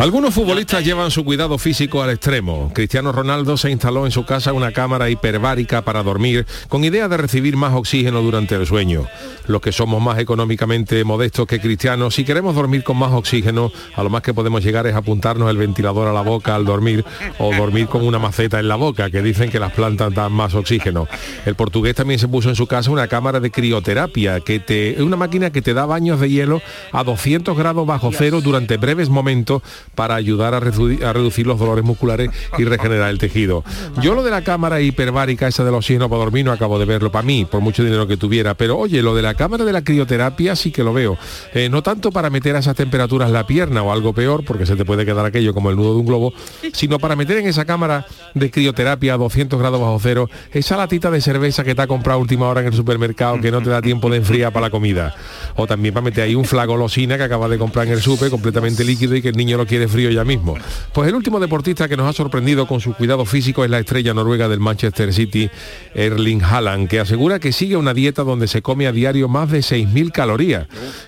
Algunos futbolistas llevan su cuidado físico al extremo. Cristiano Ronaldo se instaló en su casa una cámara hiperbárica para dormir con idea de recibir más oxígeno durante el sueño. Los que somos más económicamente modestos que Cristiano, si queremos dormir con más oxígeno, a lo más que podemos llegar es apuntarnos el ventilador a la boca al dormir o dormir con una maceta en la boca, que dicen que las plantas dan más oxígeno. El portugués también se puso en su casa una cámara de crioterapia, que te, una máquina que te da baños de hielo a 200 grados bajo cero durante breves momentos para ayudar a, redu- a reducir los dolores musculares y regenerar el tejido. Yo lo de la cámara hiperbárica, esa del oxígeno para dormir, no acabo de verlo para mí, por mucho dinero que tuviera. Pero oye, lo de la cámara de la crioterapia sí que lo veo. Eh, no tanto para meter a esas temperaturas la pierna o algo peor, porque se te puede quedar aquello como el nudo de un globo, sino para meter en esa cámara de crioterapia a 200 grados bajo cero esa latita de cerveza que te ha comprado última hora en el supermercado que no te da tiempo de enfriar para la comida. O también para meter ahí un flagolosina que acabas de comprar en el súper completamente líquido y que el niño lo quiere frío ya mismo. Pues el último deportista que nos ha sorprendido con su cuidado físico es la estrella noruega del Manchester City, Erling Haaland, que asegura que sigue una dieta donde se come a diario más de 6.000 calorías,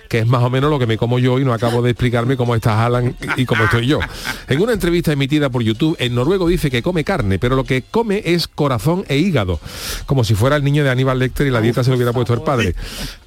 que es más o menos lo que me como yo y no acabo de explicarme cómo está Haaland y cómo estoy yo. En una entrevista emitida por YouTube, el noruego dice que come carne, pero lo que come es corazón e hígado, como si fuera el niño de Aníbal Lecter y la dieta se lo hubiera puesto el padre.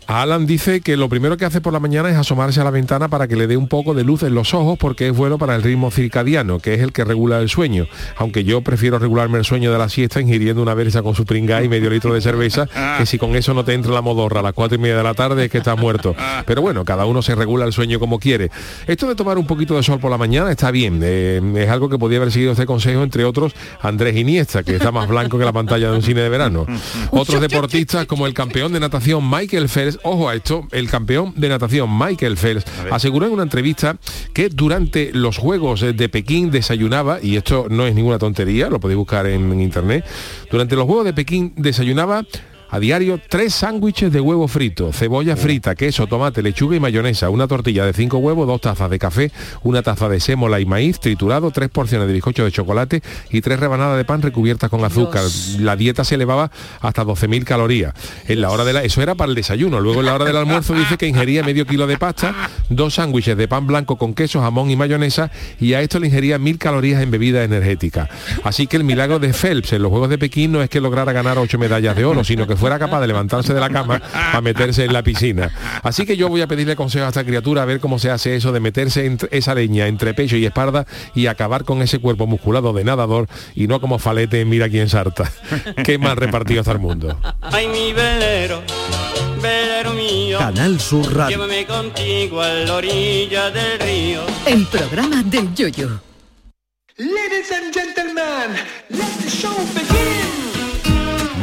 Alan dice que lo primero que hace por la mañana es asomarse a la ventana para que le dé un poco de luz en los ojos porque es bueno para el ritmo circadiano, que es el que regula el sueño. Aunque yo prefiero regularme el sueño de la siesta ingiriendo una versa con su pringá y medio litro de cerveza, que si con eso no te entra la modorra a las cuatro y media de la tarde es que estás muerto. Pero bueno, cada uno se regula el sueño como quiere. Esto de tomar un poquito de sol por la mañana está bien. eh, es algo que podía haber seguido este consejo, entre otros, Andrés Iniesta, que está más blanco que la pantalla de un cine de verano. Otros deportistas como el campeón de natación Michael Phelps, ojo a esto, el campeón de natación Michael Phelps aseguró en una entrevista que durante los Juegos de Pekín desayunaba, y esto no es ninguna tontería, lo podéis buscar en, en internet, durante los Juegos de Pekín desayunaba a diario tres sándwiches de huevo frito, cebolla frita, queso, tomate, lechuga y mayonesa, una tortilla de cinco huevos, dos tazas de café, una taza de sémola y maíz triturado, tres porciones de bizcocho de chocolate y tres rebanadas de pan recubiertas con azúcar. La dieta se elevaba hasta 12.000 calorías. En la hora de la, eso era para el desayuno. Luego en la hora del almuerzo dice que ingería medio kilo de pasta, dos sándwiches de pan blanco con queso, jamón y mayonesa y a esto le ingería mil calorías en bebida energética. Así que el milagro de Phelps en los Juegos de Pekín no es que lograra ganar ocho medallas de oro, sino que fuera capaz de levantarse de la cama a meterse en la piscina. Así que yo voy a pedirle consejo a esta criatura a ver cómo se hace eso de meterse entre esa leña entre pecho y espalda y acabar con ese cuerpo musculado de nadador y no como falete en mira quién sarta. Qué mal repartido está el mundo. Ay, mi velero, velero mío. Canal Sur Radio. Llévame contigo a la orilla del río. El programa del Yoyo. Ladies and gentlemen, let the show begin.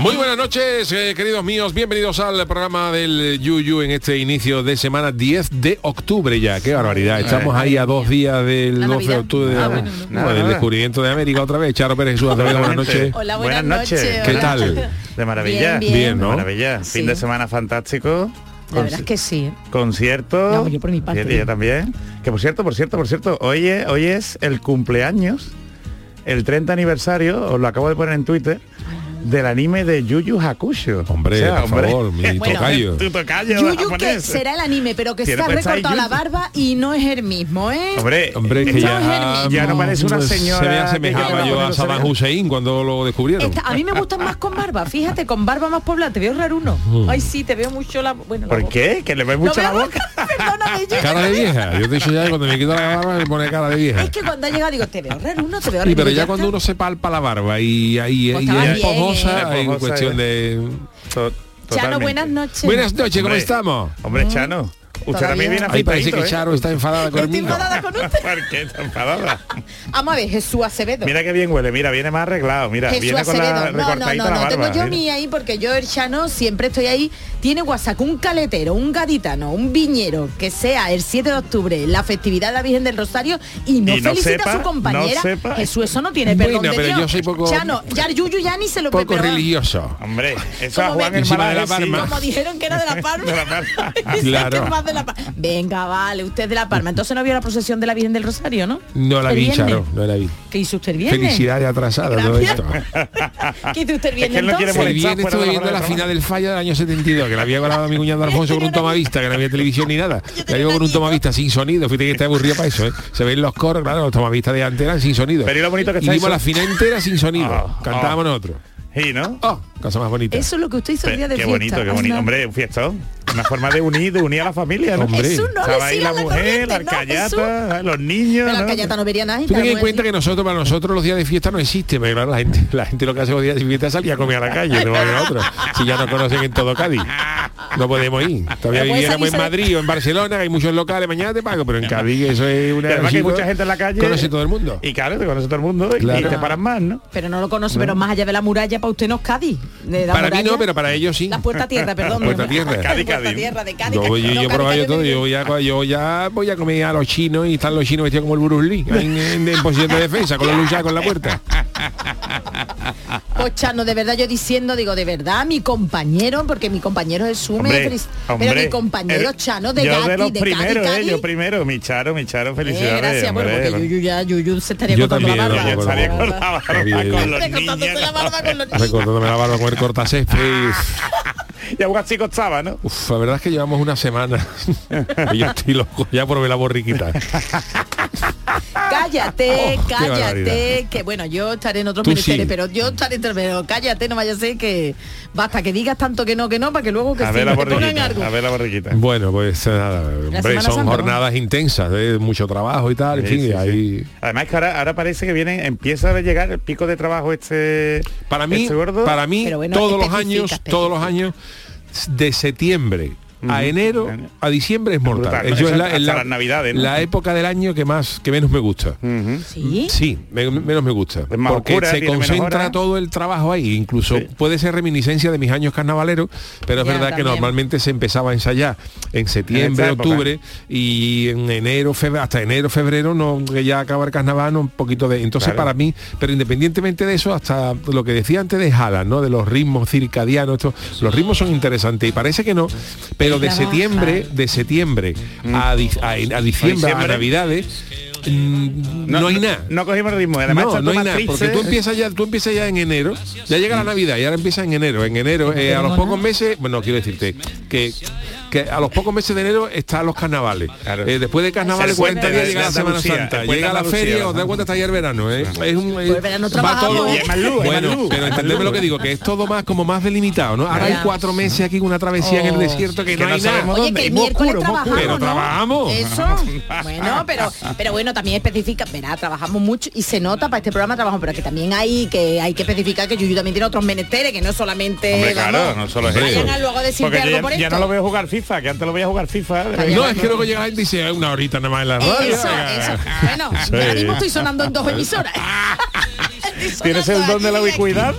Muy buenas noches, eh, queridos míos. Bienvenidos al programa del Yuyu en este inicio de semana 10 de octubre ya. Qué barbaridad. Estamos ahí a dos días del La 12 de octubre, de- Ah, bueno, no. bueno, del descubrimiento de América otra vez. Charo Pérez Jesús Acevedo, buenas noches. Hola, buenas, noches. ¿Qué tal? De maravilla. Bien, bien. Bien, ¿no? De maravilla. Sí. Fin de semana fantástico. La verdad es que sí. ¿eh? Concierto. No, yo por mi parte. Yo también. Que por cierto, por cierto, por cierto, hoy es, hoy es el cumpleaños, el 30 aniversario, os lo acabo de poner en Twitter, del anime de Yu Yu Hakusho. Hombre, O sea, por hombre. favor, mi Bueno, tocayo. Tu tocayo Yuyu que será el anime, pero que se ha recortado la Yuyu. barba y no es el mismo, ¿eh? Hombre, Hombre, que esto ya, ya no parece una pues, señora. Se me que asemejaba yo a Saddam Hussein cuando lo descubrieron. Esta- a mí me gustan más con barba, fíjate, con barba más poblada, te veo raro uno. Ay, sí, te veo mucho la... Bueno, ¿Por qué? Que le ves mucho la boca. Perdóname, yo- Cara de vieja. Yo te he dicho ya que cuando me quito la barba me pone cara de vieja. Es que cuando ha llegado digo, te veo raro uno, te veo raro. Sí, pero ya cuando uno se palpa la barba y ahí Hay cuestión de... To- Chano, buenas noches. Buenas noches, ¿cómo Hombre. estamos? Hombre, Chano, Usted también viene Ahí parece que ¿eh? Charo está enfadada Estoy conmigo. enfadada con usted. ¿Por qué está enfadada? Vamos a ver, Jesús Acevedo. Mira qué bien huele, mira, viene más arreglado, mira, Jesús viene con la Acevedo. No, no, no, no. Tengo yo mira. mi ahí porque yo, el Chano, siempre estoy ahí. Tiene WhatsApp un caletero, un gaditano, un viñero, que sea el 7 de octubre, la festividad de la Virgen del Rosario, y no Y no felicita sepa, a su compañera. no sepa. Jesús, eso no tiene perdón Bueno, de pero Dios. yo soy poco- Chano, ya Yuyu ya ni se lo Poco religioso. Hombre, eso a Como Juan me- el de la. Palma. Como dijeron que era de la Claro. Que es más de la Palma. Venga, vale, usted es de la Palma. Entonces no vio la procesión de la Virgen del Rosario, ¿no? No la ¿El vi? Charo, no la vi. ¿Qué hizo usted viernes? Felicidades atrasada todo esto. ¿Qué hizo usted el viernes que él no quiere molestar estuve la viendo la final del fallo del año 72, que la había grabado mi cuñado Alfonso con un tomavista, que no había televisión ni nada. La llevo con un tomavista sin sonido, fíjate que está aburrido para eso, ¿eh? Se ven los coros, claro, los tomavistas de antes eran sin sonido. Pero ¿y lo bonito que y está vimos eso? la final entera sin sonido. Ah, Cantábamos ah. nosotros. Sí, ¿no? Oh, cosa más bonita. Eso es lo que usted hizo el día de qué fiesta. bonito, qué bonito. Hombre, un fiestón. Una forma de unir, de unir a la familia, ¿no? Hombre. No Estaba ahí la la mujer, la no, arcayata, los niños. Pero la ¿no? callata no vería nada. y Tú ten en cuenta allí. que nosotros, para nosotros los días de fiesta no existen, claro, la gente, la gente lo que hace los días de fiesta es salir a comer a la calle, no va a otro. Si ya nos conocen en todo Cádiz. No podemos ir. Todavía Pero viviéramos en Madrid o en Barcelona, que hay muchos locales, mañana te pago, pero en Cádiz eso es una además que hay mucha gente en la calle. Conoce todo el mundo. Y claro, te conoce todo el mundo y- Claro. y te paran más, ¿no? Pero no lo conoce, pero más allá de la muralla, para usted no es Cádiz. De la Para mí no, pero para ellos sí. La puerta tierra, perdón. La puerta tierra. Cádiz, Cádiz. tierra de Cádiz. No, yo, todo, ya voy a comer a los chinos y están los chinos vestidos como el Bruce Lee, en, en- en posición de defensa, con la lucha con la puerta. Pues Chano, de verdad yo diciendo, digo, de verdad, mi compañero, porque mi compañero es su Hombre, feliz- hombre, Pero mi compañero el- Chano de yo Gatti, de los de primeros, Cádiz, eh, yo primero, mi charo, mi charo, Eh, felicidades. gracias, bueno, hombre. porque Yuyu ya, Yuyu se estaría Yo cortando la también, barba. no, no, Estaría no, con no. la barba, Está bien. con los Recortándose la barba con los niños. niños. Recordándome la barba con el cortacésped. Y aún así costaba, ¿no? Uf, la verdad es que llevamos una semana. yo estoy loco ya por ver la borriquita. Cállate, Oh, cállate, que bueno, yo estaré en otros Tú ministerios, sí. pero yo estaré, pero cállate, no vaya a ser que basta que digas tanto que no, que no, para que luego que A sí, ver la te pongan borriquita, algo. a ver la borriquita. Bueno, pues nada, hombre, son Santa, jornadas intensas, de mucho trabajo y tal, en Sí, fin, sí, ahí... Además que ahora, ahora parece que viene, empieza a llegar el pico de trabajo este Para mí, este gordo. para mí bueno, todos los especifica, años, todos los años, de septiembre a enero a diciembre es mortal. Es la, es la- las Navidades, ¿no? la época del año que más que menos me gusta. Sí. Sí, me- menos me gusta. Es más porque oscura, se concentra todo el trabajo ahí. Incluso Sí. puede ser reminiscencia de mis años carnavaleros, pero es Ya, verdad que normalmente se empezaba a ensayar en septiembre, En esa época. octubre y en enero, febrero, hasta enero, febrero, no que ya acaba el carnaval, no, un poquito de. Entonces Claro. para mí, pero independientemente de eso, hasta lo que decía antes de Jala, ¿no? De los ritmos circadianos, esto, los ritmos son interesantes y parece que no, pero de Trabajar. septiembre, de septiembre a, di- a- a diciembre, a. Navidades. mm, no, hay nada. No cogimos ritmo. Además, No, no hay nada, porque tú empiezas ya, tú empiezas ya en enero, ya llega la Navidad y ahora empieza en enero. En enero, eh, a los pocos meses, bueno, quiero decirte que que a los pocos meses de enero están los carnavales. Claro. Eh, después de carnavales, Es el puente 40 días de- llega la Semana Santa. Llega la feria, ¿no? os da cuenta hasta ya el verano. ¿eh? Es un, Pues el verano va trabajamos, todo-. Y es más bueno, pero entendeme lo que digo, que es todo más como más delimitado, ¿no? Ahora hay Ya. cuatro meses aquí con una travesía en el Oh. desierto que, Que no no hay nada. sabemos Oye, que el miércoles oscuro, muy oscuro. trabajamos, Pero ¿no? trabajamos. Eso, bueno, pero, pero bueno, también especifica, verá, trabajamos mucho y se nota para este programa trabajamos, pero que también hay que hay que especificar que Yuyu también tiene otros menesteres, que no es solamente Hombre, vamos, claro, no solo es vayan eso. a luego decirte algo ya, por ya esto. no lo veo jugar FIFA, que antes lo veía jugar FIFA. de No, es que luego llega la gente y dice "Eh, una horita nada más en la radio. Eso, eso. Bueno, Sí. ahora mismo estoy sonando en dos emisoras. ¿Tienes el don de la ubicuidad?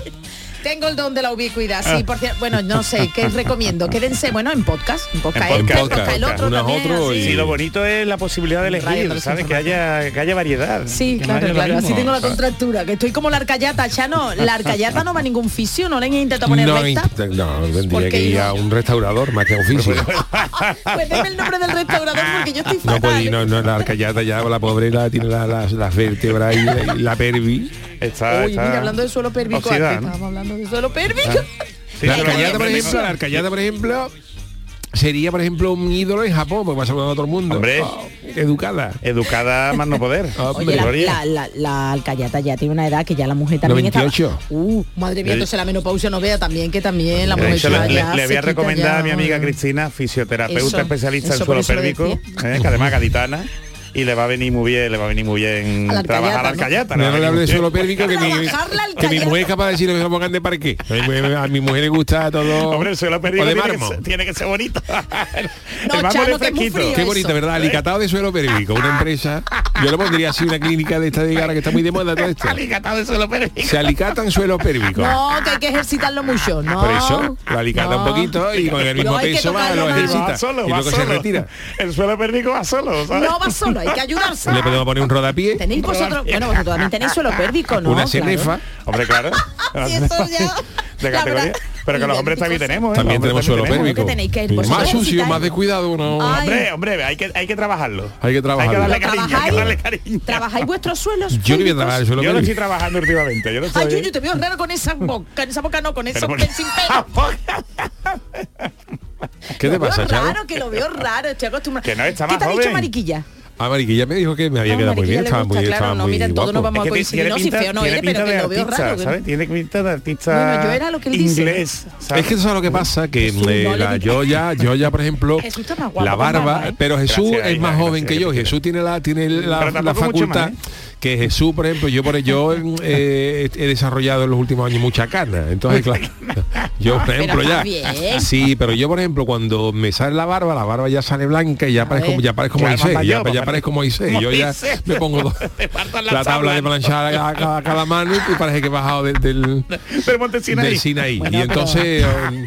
Tengo el don de la ubicuidad, sí, por cierto, bueno, no sé, ¿qué recomiendo? Quédense, bueno, en podcast, en podcast, En podcast, el otro también, otro y- Sí, lo bonito es la posibilidad de elegir, ¿sabes? Que haya, que haya variedad. Sí, que no claro, claro. Así tengo la contractura, que estoy como la arcayata, ya no, la arcayata no va a ningún fisio, no le han intentado poner No, recta. no, tendría ¿Por qué que ir no? a un restaurador más que a un fisio. Pues deme el nombre del restaurador porque yo estoy No fatal. puede ir, no, no, la arcayata ya, la pobre la tiene la- las, las vértebras y la, la pervi. Está, Uy, está mira, hablando de suelo pérvico, oxidada, antes ¿no? estábamos hablando de suelo pérvico. Sí, La arcayata, por ejemplo, la arcayata, por ejemplo, sería, por ejemplo, un ídolo en Japón, porque pasa con todo el mundo. Hombre. Oh, educada. Educada más no poder. Oye, la, la, la, la alcayata ya tiene una edad que ya la mujer también 98. está... Uh, madre mía, entonces la menopausia no vea también que también la mujer hecho, ya- le, ya le- voy a recomendar ya, a mi amiga. Cristina, fisioterapeuta Eso, especialista eso en suelo pélvico, eh, que además gaditana. Y le va a venir muy bien, le va a venir muy bien A la trabajar alcayata, al callata. No le hable de suelo pérvico que mi, que mi mujer es capaz de decirle que se lo pongan de parqué. A mi, mujer- a mi mujer le gusta todo. Hombre, el suelo pérvico o de tiene, que tiene que ser bonito. No, el Chano, es que es muy fresquito. frío. Qué bonito, eso. ¿verdad? Alicatado de suelo pérvico, una empresa. Yo le pondría así una clínica de esta de gara que está muy de moda todo esto. Alicatado de suelo pérvico. Se alicatan suelo pérvico. No, que hay que ejercitarlo mucho, ¿no? Por eso, lo alicata No. un poquito y con el mismo No, que peso va, lo ejercita. Va solo, y luego se solo. retira. El suelo pérvico va solo, ¿sabes? No va solo, hay que ayudarse. Le podemos poner un rodapié, Tenéis vosotros, bueno, vosotros también tenéis suelo pérvico, ¿no? una Claro. cenefa. Hombre, claro. Sí, eso ya- de la categoría. verdad, Pero que los hombres también idénticos. tenemos, ¿eh? También tenemos suelo también pérvico. que tenéis que ir Sí. vosotros Más sucio, más descuidado, no. Hombre, hombre, hay que, hay que trabajarlo. Hay que trabajarlo. Hay que darle ¿Lo cariño, hay que darle cariño. ¿Trabajáis vuestros suelos? Yo le voy a pélvicos? trabajar el suelo Yo lo estoy trabajando últimamente. Yo lo Ay, estoy... Yuyu, te veo raro con esa boca, en esa boca no, con esos sin pelo. ¿Qué te pasa, Charo? raro, que lo veo raro, estoy acostumbrada. Que no, está ¿Qué te ha dicho. Mariquilla? A Mariquilla me dijo que me había Ah, quedado muy bien, estaba muy, claro, estaba no, muy mira, todos nos guapo. vamos a Es que coincidir, no, si feo no tiene eres, pero pinta que de lo veo artista, raro. que- ¿sabes? Tiene pinta de artista Bueno, yo era lo que él dice. inglés, ¿sabes? Es que eso es lo que pasa, que Jesús, eh, no la, yo ya, yo ya, por ejemplo, Jesús está más guapo la barba, ¿eh? pero Jesús Gracias, es más joven gracias, que yo. Jesús tiene la, tiene la, facultad más, ¿eh? Que Jesús, por ejemplo, yo por yo eh, he desarrollado en los últimos años mucha cana. Entonces, claro, yo por ejemplo está ya. Sí, pero yo por ejemplo cuando me sale la barba, la barba ya sale blanca y ya parezco, ya parezco Moisés, ya, ya parezco Moisés. Yo ya me pongo la tabla de planchar a cada, cada mano y parece que he bajado del, del, Del Sinaí. Bueno, y pero- entonces um,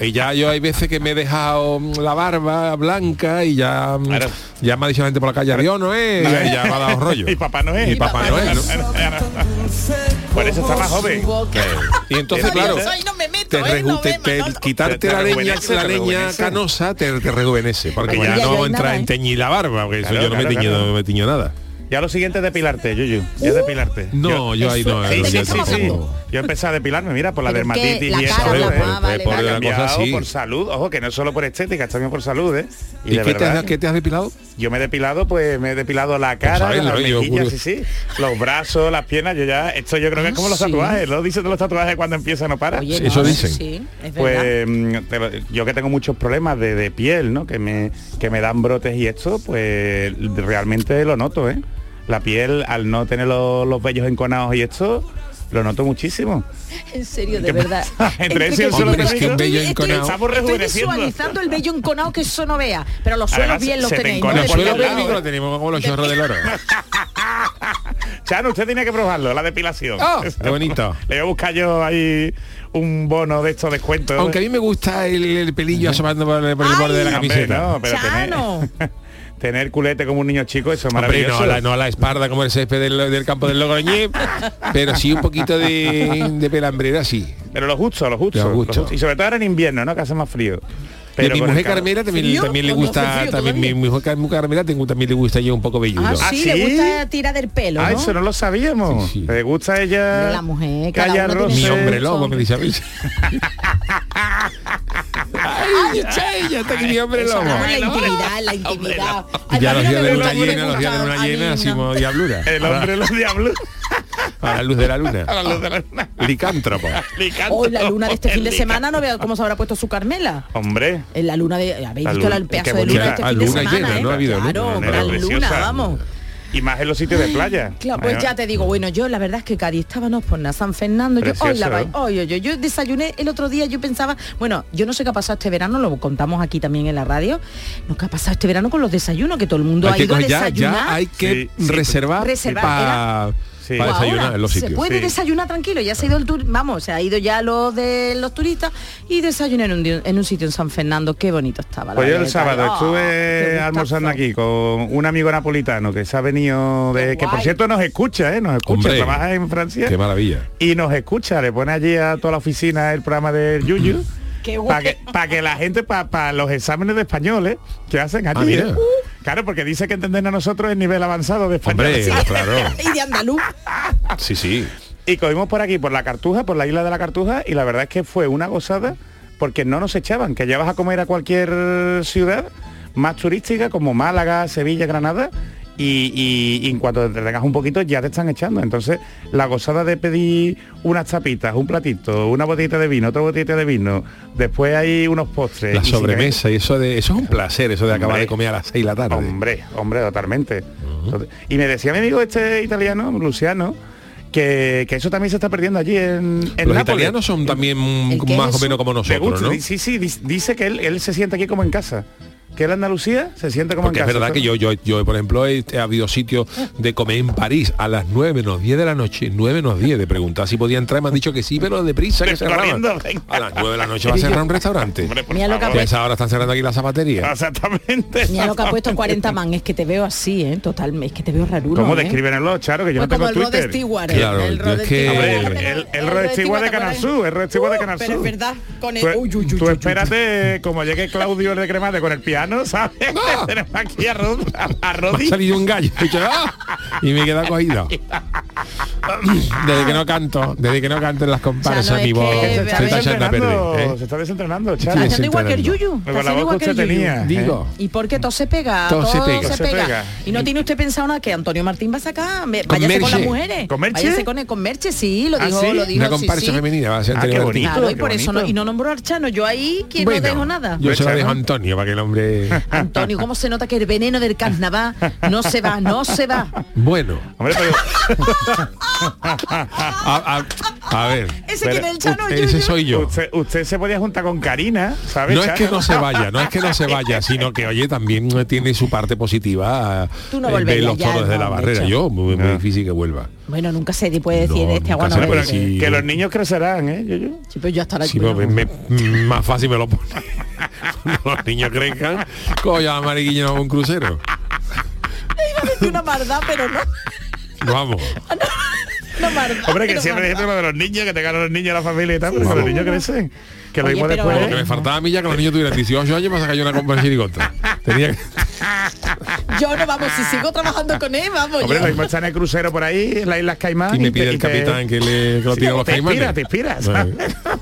y ya yo hay veces que me he dejado um, la barba blanca y ya Claro. ya me ha dicho la gente por la calle Dios no es y ya me ha dado rollo. Y Papá Noel. Y Papá Noel, ¿no? Por eso está más joven. Boca. Y entonces claro, te, eh, te- quitarte Te- te la leña, la leña canosa te, te rejuvenece, porque Bueno, ya ya no entra nada, en ¿eh? teñir la barba, porque eso Claro, yo no me claro, tiño, claro. no me tiño nada. Ya lo siguiente es depilarte, Yuyu. Ya es depilarte. No, yo ahí no. ¿De Sí, sí? Yo empecé a depilarme, mira, por la Pero dermatitis la y eso. cara, ¿eh? la- Por- ah, vale, por vale. la cosa por salud, ojo, que no es solo por estética, es también por salud, ¿eh? ¿Y, de qué, te verdad, has, qué te has depilado? Yo me he depilado, pues me he depilado la cara, sabes, las mejillas, sí, sí, los brazos, las piernas, yo ya, esto yo creo que es como los Ah, sí. tatuajes, lo dicen de los tatuajes cuando empieza no para. Oye, Eso no, dicen. Sí, es verdad. Pues mm, te lo- yo que tengo muchos problemas de, de piel, ¿no? Que me, que me dan brotes y esto, pues realmente lo noto, ¿eh? La piel, al no tener los, los vellos enconados y esto, lo noto muchísimo. En serio, de ¿Qué verdad. Entre ese y el que- suelo Hombre, pérvico, es que un estoy- enconado. Estamos Estoy rejuveneciendo. visualizando el vello enconado que eso no vea. Pero los suelos Además, bien los tenéis. ¿no? encona De El suelo por pelo lado, pélvico ¿eh? lo tenemos como los chorros del oro. Chano, usted tenía que probarlo, la depilación. Oh, qué bonito. Le voy a buscar yo ahí un bono de estos descuentos. Aunque a mí me gusta el, el pelillo asomando por, el- por el borde de la Hombre, camiseta. no, pero Chano. Tener culete como un niño chico, eso es Hombre, maravilloso. no a, la, no a la espalda como el césped del, del campo del Logroñé, pero sí un poquito de, de pelambrera, sí. Pero lo justo, lo justo, Lo lo justo. justo. Y sobre todo ahora en invierno, ¿no? Que hace más frío. Y a Pero mi mujer Carmela también, le ¿O no hace gusta, frío también mi, mujer Car- Carmela tengo- también le gusta yo un poco velludo. Ah, ¿Ah, sí, le gusta tirar del pelo, Ah, ¿no? eso no lo sabíamos. Sí, sí. Le gusta ella la mujer, que mi hombre lobo, me dice a mí. Ay, che, ya está aquí mi hombre lobo. la intimidad, en la intimidad. Ay, Ya los días de luna llena, los días de luna llena, hacemos diablura. El hombre los diablos. A la luz de la luna. A la luz de la luna. Licántropo. Licántropo, Hoy la luna de este fin de semana no veo cómo se habrá puesto su Carmela. Hombre, En la luna de habéis La visto luna- el pedazo de luna este Ah, fin de semana, llena, ¿eh? no ha habido claro, gran luna, vamos. y más en los sitios de playa. Claro, pues ya te digo, bueno, yo la verdad es que Cádiz estábamos por nada, San Fernando, yo, hoy la hoy, yo desayuné el otro día, yo pensaba, bueno, yo no sé qué ha pasado este verano, lo contamos aquí también en la radio, no qué ha pasado este verano con los desayunos, que todo el mundo Hay ha que ido a coger- ya, desayunar. ya hay que Sí, sí, reservar, Reservar, para Sí. para desayunar ahora en los Se sitios. puede Sí. desayunar tranquilo, ya se ha ido el tur, vamos, se ha ido ya los de los turistas y desayuné en un, en un sitio en San Fernando, qué bonito estaba. la Pues yo el sábado. Oh, estuve almorzando aquí con un amigo napolitano que se ha venido de... Qué que por cierto nos escucha, ¿eh? Nos escucha, Hombre. trabaja en Francia. Qué maravilla. y nos escucha, le pone allí a toda la oficina el programa del Yuyu. Qué Para que, pa' que la gente, para los exámenes de español, ¿eh? que hacen allí. Ah, mira. ¿eh? Claro, porque dice que entender a nosotros el nivel avanzado de español. Hombre, Sí. claro. y de andaluz. Sí, sí. Y cogimos por aquí, por la Cartuja, por la isla de la Cartuja, y la verdad es que fue una gozada porque no nos echaban, que llevas a comer a cualquier ciudad más turística como Málaga, Sevilla, Granada, y, y- y en cuanto te tengas un poquito ya te están echando. Entonces, la gozada de pedir unas tapitas, un platito, una botellita de vino, otra botellita de vino, después hay unos postres. La y si sobremesa y eso de eso es un placer, eso de acabar de comer a las 6 de la tarde. Hombre, hombre, totalmente. Y me decía mi amigo este italiano, Luciano, que, que eso también se está perdiendo allí en, en Los Nápoles. italianos son también ¿El qué más es o menos como nosotros, gusta, Sí, sí, di- dice que él, él se siente aquí como en casa. Que en Andalucía se siente como Porque en es casa. verdad que yo, yo, yo, por ejemplo, he, he habido sitios de comer en París a las 9 menos 10 de la noche, 9 menos 10, de preguntar si podía entrar, me han dicho que sí, pero deprisa que cerraban. A las 9 de la noche va a cerrar un restaurante. Hombre, por Mira lo que ha favor. Que a esa hora están cerrando aquí la zapatería. Exactamente. Mira lo que ha puesto 40 man, es que te veo así, ¿eh? Total, es que te veo raruno. ¿Cómo ¿eh? describen el Charo? Que yo Pues no como tengo el Rod Twitter. Stewart. Claro, el Rod es que- Stewart. Hombre, el, el, el Rod Stewart de Canal Sur, el Rod Stewart de Canal Sur. Pero es verdad, con el... Tú, espérate, como llegue Claudio el de Cremate con el piano, ¿sabes? Ah. Tenemos aquí a, Rod, a, a Me ha salido un gallo y, ¡ah! y me queda cogido. Desde que no canto, desde que no canto en las comparsas, O sea, no mi voz Se se está está echando a desentrenando, perder. se ¿eh? está desentrenando, Está Charo. Sí, haciendo igual que el. Yuyu. Está Con la haciendo voz igual que el usted Yuyu. tenía. Digo. ¿Y por qué todo se pega? Todo se pega. se Todo se pega. Y no tiene usted pensado nada que Antonio Martín va a sacar. Me- Con Váyase con las mujeres. ¿Con Merche? Váyase con, con Merche, sí, lo ¿Ah, dijo, sí? lo dijo. Una comparsa sí. femenina va a ser Ah, Antonio bonito. Martín. Claro, y por eso no, y no nombró a Archano. Yo ahí que Bueno, no dejo nada. Yo se lo dejo a Antonio para que el hombre. Antonio, ¿cómo se nota que el veneno del carnaval no se va, no se va? Bueno, Hombre, pero a, a- a ver. Ese que en el Chano Ese Yuyu. soy yo. usted, usted se podía juntar con Karina, ¿sabes? No es que no se vaya, no es que no se vaya, sino que oye también tiene su parte positiva. Tú no eh, volverías ver los ya, toros de la no, barrera. Yo muy, muy No. difícil que vuelva. Bueno, nunca se puede decir No, este agua no Pero decir. que los niños crecerán, ¿eh? Yo, yo. Sí, pero yo hasta la Sí, pero me- me- más fácil me lo pone. Cuando los niños crezcan, coño, la mariquilla no a un crucero. decir una maldad, pero no. Vamos. Una maldad, Hombre, que siempre dice lo de los niños, que tengan los niños en la familia y tal, pero que los niños crecen. Que lo mismo después. Lo que me faltaba a mí ya que los niños tuvieran 18 años para sacar yo una compra en chirigota. Tenía que... Yo no, vamos, si sigo trabajando con él, vamos. Hombre, yo- lo mismo está en el crucero por ahí, en las Islas Caimán. Y me pide el te- capitán que, le, que lo Sí, tire a los te caimanes. inspira, te inspira, ¿sabes?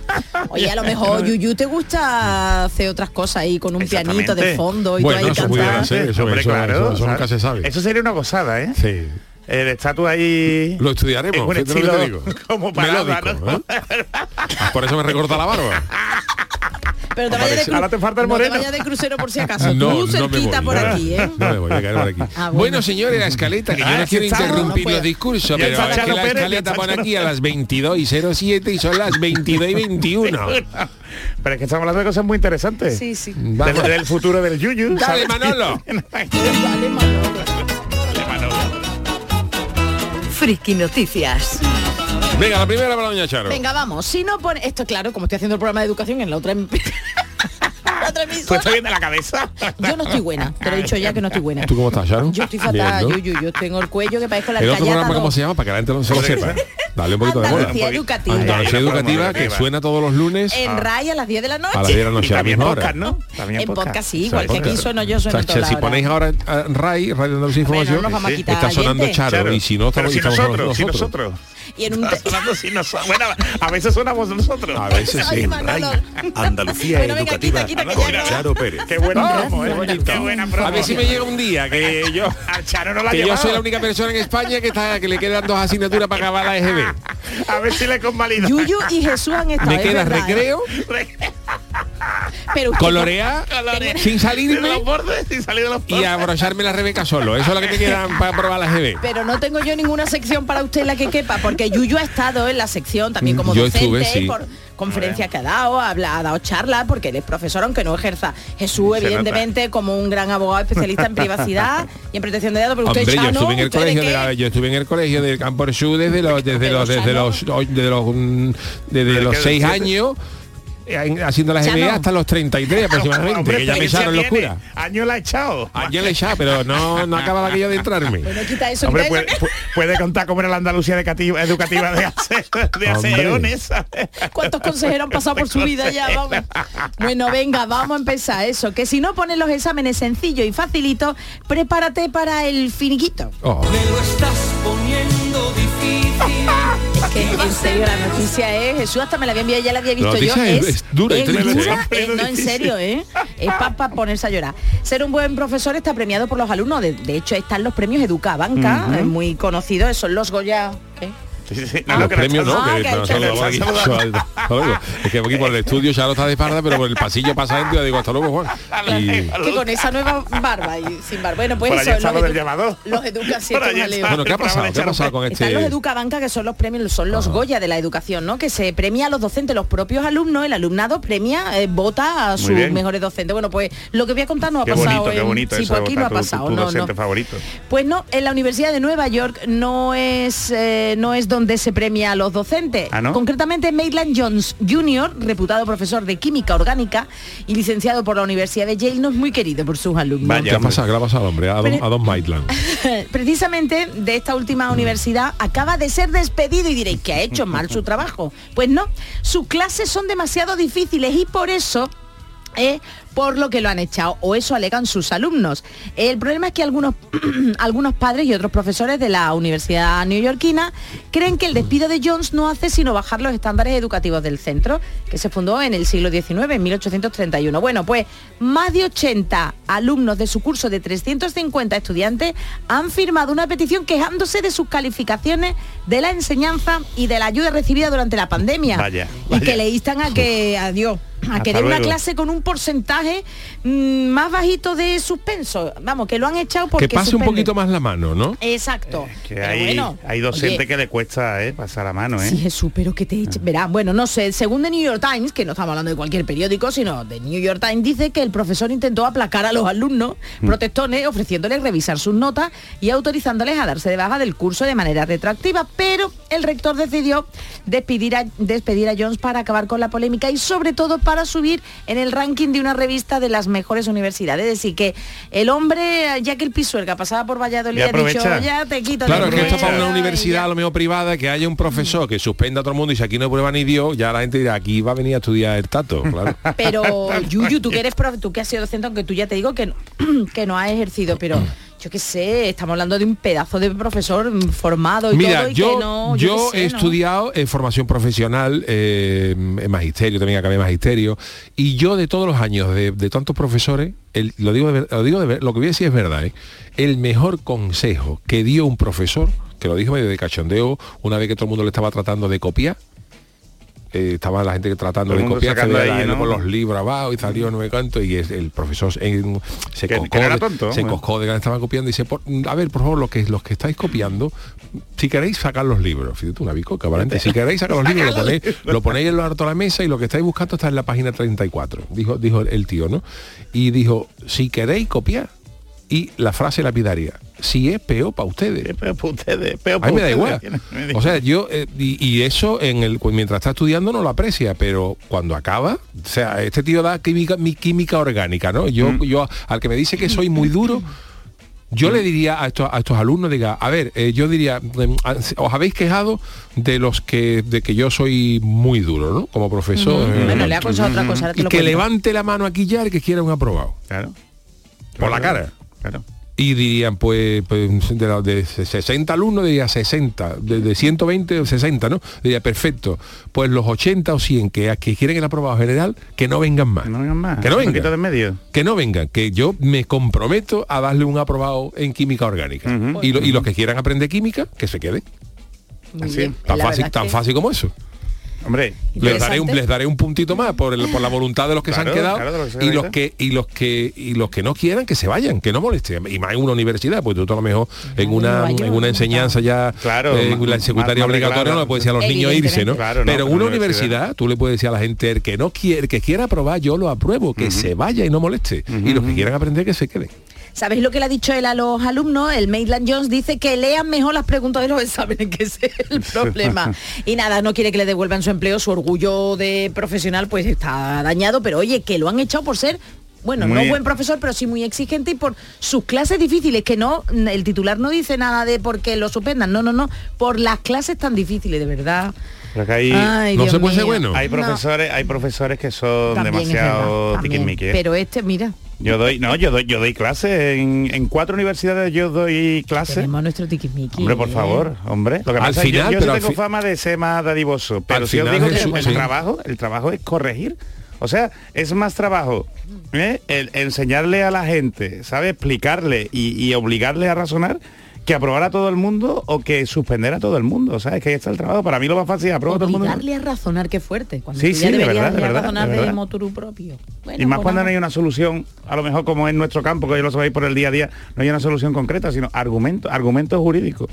Oye, a lo mejor Yuyu te gusta hacer otras cosas ahí con un pianito de fondo y Bueno, tú ahí eso pudiera cantando. ser. eso- Hombre, eso- claro, eso- eso ¿sabes? nunca se sabe. Eso sería una gozada, ¿eh? Sí. El estatua ahí... Lo estudiaremos. en un fíjate lo que te estilo digo. como parada, Melódico, ¿no? ¿eh? Ah, Por eso me recorta la barba. Pero te vayas de, cru- Ahora te falta el no te moreno. vayas de crucero por si acaso. No, Tú no me cerquita voy. por aquí, ¿eh? No me voy a caer por aquí. Ah, bueno. bueno. señores, la escaleta, que yo Ah, no quiero interrumpir no puedo. los discursos, pero es que la escaleta pone aquí a las 22 y 07 y son las 22 y 21. Pero es que estamos hablando de cosas muy interesantes. Sí, sí. Del, del futuro del Yuyu. Dale, Manolo. Dale, Manolo. Friki Noticias. Venga, la primera para doña Charo. Venga, vamos. Si no pone... Esto, claro, como estoy haciendo el programa de educación en la otra... em- la otra ¿Tú emisora. estás bien de la cabeza? Yo no estoy buena. Te lo he dicho ya que no estoy buena. ¿Tú cómo estás, Charo? Yo estoy fatal, Bien, ¿no? Yuyu. Yo tengo el cuello que parezco la El otro programa, ¿cómo se llama? Para que la gente no se lo sepa. Dale un poquito de bola. Andalucía Educativa. Andalucía Educativa, que suena todos los lunes En RAI a las 10 de la noche. a las 10 de la Y noche a la también misma hora. podcast, ¿no? También En podcast sí, O sea, igual que aquí podcast. sueno yo, O sueno sea, toda la si hora. ponéis ahora a RAI, Radio Andalucía no Información, nos a sí, está sonando. Charo. Claro. Y si no, estamos, si estamos nosotros, si nosotros. Y en un... Está sonando si nosotros. Bueno, a veces sonamos nosotros. A veces sí. Manolo. Andalucía Educativa quita, quita, que con no. Charo Pérez. Qué buena Ah, promo, qué ¿eh? bonito. Qué buena promo. A ver si me llega un día que yo Al Charo no la que yo soy la única persona en España que está que le quedan dos asignaturas para acabar la EGB. A ver si le convalida. Yuyu y Jesús han estado. Me queda verdad, ¿eh? recreo, Pero colorear sin de salirme los bordes sin salir de los y abrocharme la Rebeca solo. Eso es lo que me quedan para probar la EGB. Pero no tengo yo ninguna sección para usted en la que quepa, porque Yuyu ha estado en la sección también como Yo docente estuve, sí. por conferencias que ha dado, ha, habla- ha dado charlas, porque él es profesor aunque no ejerza. Jesús, Se evidentemente, como un gran abogado especialista en privacidad y en protección de datos, pero usted yo Chano, estuve en el ¿usted de colegio de qué? la, yo estuve en el colegio del Campo Sur desde los desde los desde los desde los seis años haciendo la Chano. EGB hasta los 33 aproximadamente, Hombre, que ya me pero echaron locura. tiene Año la ha echado. Ayer le echaba, pero no, no acababa aquello de entrarme. Bueno, quita eso, Hombre, puede, contar cómo era la Andalucía educativa, educativa de hace, de hace. ¿Cuántos consejeros han pasado por su vida ya? Vamos. Bueno, venga, vamos a empezar eso. Que si no pones los exámenes sencillos y facilitos, prepárate para el finiquito. Oh, la noticia es, Jesús hasta me la había enviado, ya la había visto yo. es- es dura triste, dura, ¿eh? eh, no, en serio, ¿eh? Es para ponerse a llorar. Ser un buen profesor está premiado por los alumnos. De, de hecho, están los premios Educa Banca, eh, muy conocidos, son los Goya. ¿qué? Sí, sí, Ah, no, los premios no, Ah, que no. Es que aquí por el estudio ya lo está de parda, pero por el pasillo pasa gente y digo, hasta luego, Juan. Y que con esa nueva barba y sin barba. Bueno, pues Por eso, está los, edu- llamador. los educa jaleo. bueno, ¿qué ha pasado? ¿Qué ha pasado con Están los este? Educabanca, que son los premios, son los Goya de la educación, ¿no? Que se premia a los docentes, los propios alumnos, el alumnado premia, eh, vota a sus mejores docentes. Bueno, pues lo que voy a contar no ha Qué pasado. bonito, qué en- bonito sí, eso pues aquí no ha tu- pasado. tu no, no. favorito. Pues no, en la Universidad de Nueva York no es eh, no es donde se premia a los docentes. ¿Ah, no? Concretamente Maitland Jones Jr., reputado profesor de química orgánica y licenciado por la Universidad de Yale, no es muy querido por sus alumnos. Vaya. ¿Qué ha pasado? ¿Qué le ha pasado al hombre? A Don, Pero- a Don Maitland. Precisamente de esta última universidad acaba de ser despedido y diréis que ha hecho mal su trabajo. Pues no, sus clases son demasiado difíciles y por eso es por lo que lo han echado, o eso alegan sus alumnos. El problema es que algunos, algunos padres y otros profesores de la Universidad Neoyorquina creen que el despido de Jones no hace sino bajar los estándares educativos del centro, que se fundó en el siglo XIX, en 1831. Bueno, pues más de 80 alumnos de su curso de 350 estudiantes han firmado una petición quejándose de sus calificaciones de la enseñanza y de la ayuda recibida durante la pandemia. Vaya, y que le instan a que, adiós, a que dé una clase con un porcentaje mm, más bajito de suspenso. Vamos, que lo han echado porque Que pase un poquito más la mano, ¿no? Exacto. Que Pero hay, bueno, hay docente oye, que le cuesta eh, pasar la mano, ¿eh? Sí, Jesús, pero que te Ah. eche- Verá, bueno, no sé, según The New York Times, que no estamos hablando de cualquier periódico, sino The New York Times, dice que el profesor intentó aplacar a los alumnos Mm. protestones, ofreciéndoles revisar sus notas y autorizándoles a darse de baja del curso de manera retroactiva, pero el rector decidió despedir a, despedir a Jones para acabar con la polémica y sobre todo para subir en el ranking de una revista de las mejores universidades. Es decir, que el hombre, ya que el Pisuerga pasaba por Valladolid, Ya ha dicho, ya te quito Claro, de que esto para una universidad ya". a lo mejor privada, que haya un profesor que suspenda a todo el mundo y si aquí no prueba ni Dios, ya la gente dirá, aquí va a venir a estudiar el tato, claro. Pero Yuyu, tú que eres profe, tú que has sido docente, aunque tú ya te digo que no, que no has ejercido, pero yo qué sé, estamos hablando de un pedazo de profesor formado y Mira, todo y yo, que no. yo sé, he ¿no? estudiado en formación profesional, eh, en magisterio, también acabé magisterio, y yo de todos los años de, de tantos profesores, el- lo digo, de, lo, digo de lo que voy a decir es verdad, ¿eh? el mejor consejo que dio un profesor, que lo dijo medio de cachondeo, una vez que todo el mundo le estaba tratando de copiar, eh, estaba la gente tratando de copiar, los libros abajo y salió no me canto y es el profesor en- se Que- coscó que era tonto, se bueno. coscó de que estaban copiando y dice por- a ver por favor lo que los que estáis copiando si queréis sacar los libros fíjate una bicoca Valente, si queréis sacar los libros lo ponéis lo ponéis en lo alto de la mesa y lo que estáis buscando está en la página 34 dijo dijo el tío no y dijo si queréis copiar y la frase lapidaria si es peor para ustedes Pero para ustedes, pero a mí me da igual. O sea, yo, eh, y, y eso en el pues, mientras está estudiando no lo aprecia, pero cuando acaba, o sea, este tío da química, mi química orgánica, ¿no? Yo, Mm. yo al que me dice que soy muy duro, yo le diría a estos, a estos alumnos, diga, a ver, eh, yo diría, mm, os habéis quejado de los que, de que yo soy muy duro, ¿no? Como profesor. eh, Bueno, le ha aconsejado otra cosa, ahora te y que cuento. levante la mano aquí ya el que quiera un aprobado. Claro. Por la cara. Claro. Y dirían, pues, pues, de, la- de 60 alumnos, diría 60, de, de 120 60, ¿no? Diría, perfecto. Pues los 80 o 100 que, que quieren el aprobado general, que no vengan más. Que no vengan más. Que no vengan. de medio. Que no vengan, que yo me comprometo a darle un aprobado en química orgánica. Ujú. y, lo- y los que quieran aprender química, que se queden. Así. Tan fácil, tan que- fácil como eso. Hombre, Les daré, un, les daré un puntito más por, el- por la voluntad de los que se han quedado claro, de los que se y los que y los que y los que no quieran que se vayan, que no molesten. Y más en una universidad, pues tú a lo mejor en una en una enseñanza ya Claro, eh, la secundaria obligatoria no le puedes decir a los niños irse, ¿no? Evidentemente. Claro, no, Pero en una en universidad, tú le puedes decir a la gente el que no quiere, que quiera aprobar, yo lo apruebo, que se vaya y no moleste. Y los que quieran aprender que se queden. ¿Sabéis lo que le ha dicho él a los alumnos? El Maitland Jones dice que lean mejor las preguntas de los exámenes, que ese es el problema. Y nada, no quiere que le devuelvan su empleo, su orgullo de profesional pues está dañado, pero oye, que lo han echado por ser bueno, Muy no buen profesor, pero sí muy exigente y por sus clases difíciles, que no, el titular no dice nada de por qué lo suspendan, no, no, no, por las clases tan difíciles, de verdad. Pero que hay, Ay, no Dios se puede ser bueno. hay No, profesores, hay profesores que son también demasiado tiquismiquis, ¿eh? Pero este, mira, Yo doy, no, yo doy, yo doy clases en, en cuatro universidades yo doy clases. tenemos nuestro tiquismiqui. Hombre, por favor, hombre. Lo que Al pasa es que yo- final, yo, pero tengo fi- fama de ser más dadivoso, pero Al si os final, digo que Jesús, el sí. trabajo, el trabajo es corregir. O sea, es más trabajo ¿eh? el enseñarle a la gente, ¿sabe? Explicarle y, y obligarle a razonar que aprobar a todo el mundo o que suspender a todo el mundo. O sea, es que ahí está el trabajo. Para mí lo más fácil es aprobar a todo el mundo. Obligarle a razonar, qué fuerte. Cuando Sí, tú sí, ya de verdad, de verdad, razonar de de, verdad. motu propio. Bueno, Y más cuando no hay una solución, a lo mejor como en nuestro campo, que yo lo sabéis por el día a día, no hay una solución concreta, sino argumentos, argumentos jurídicos.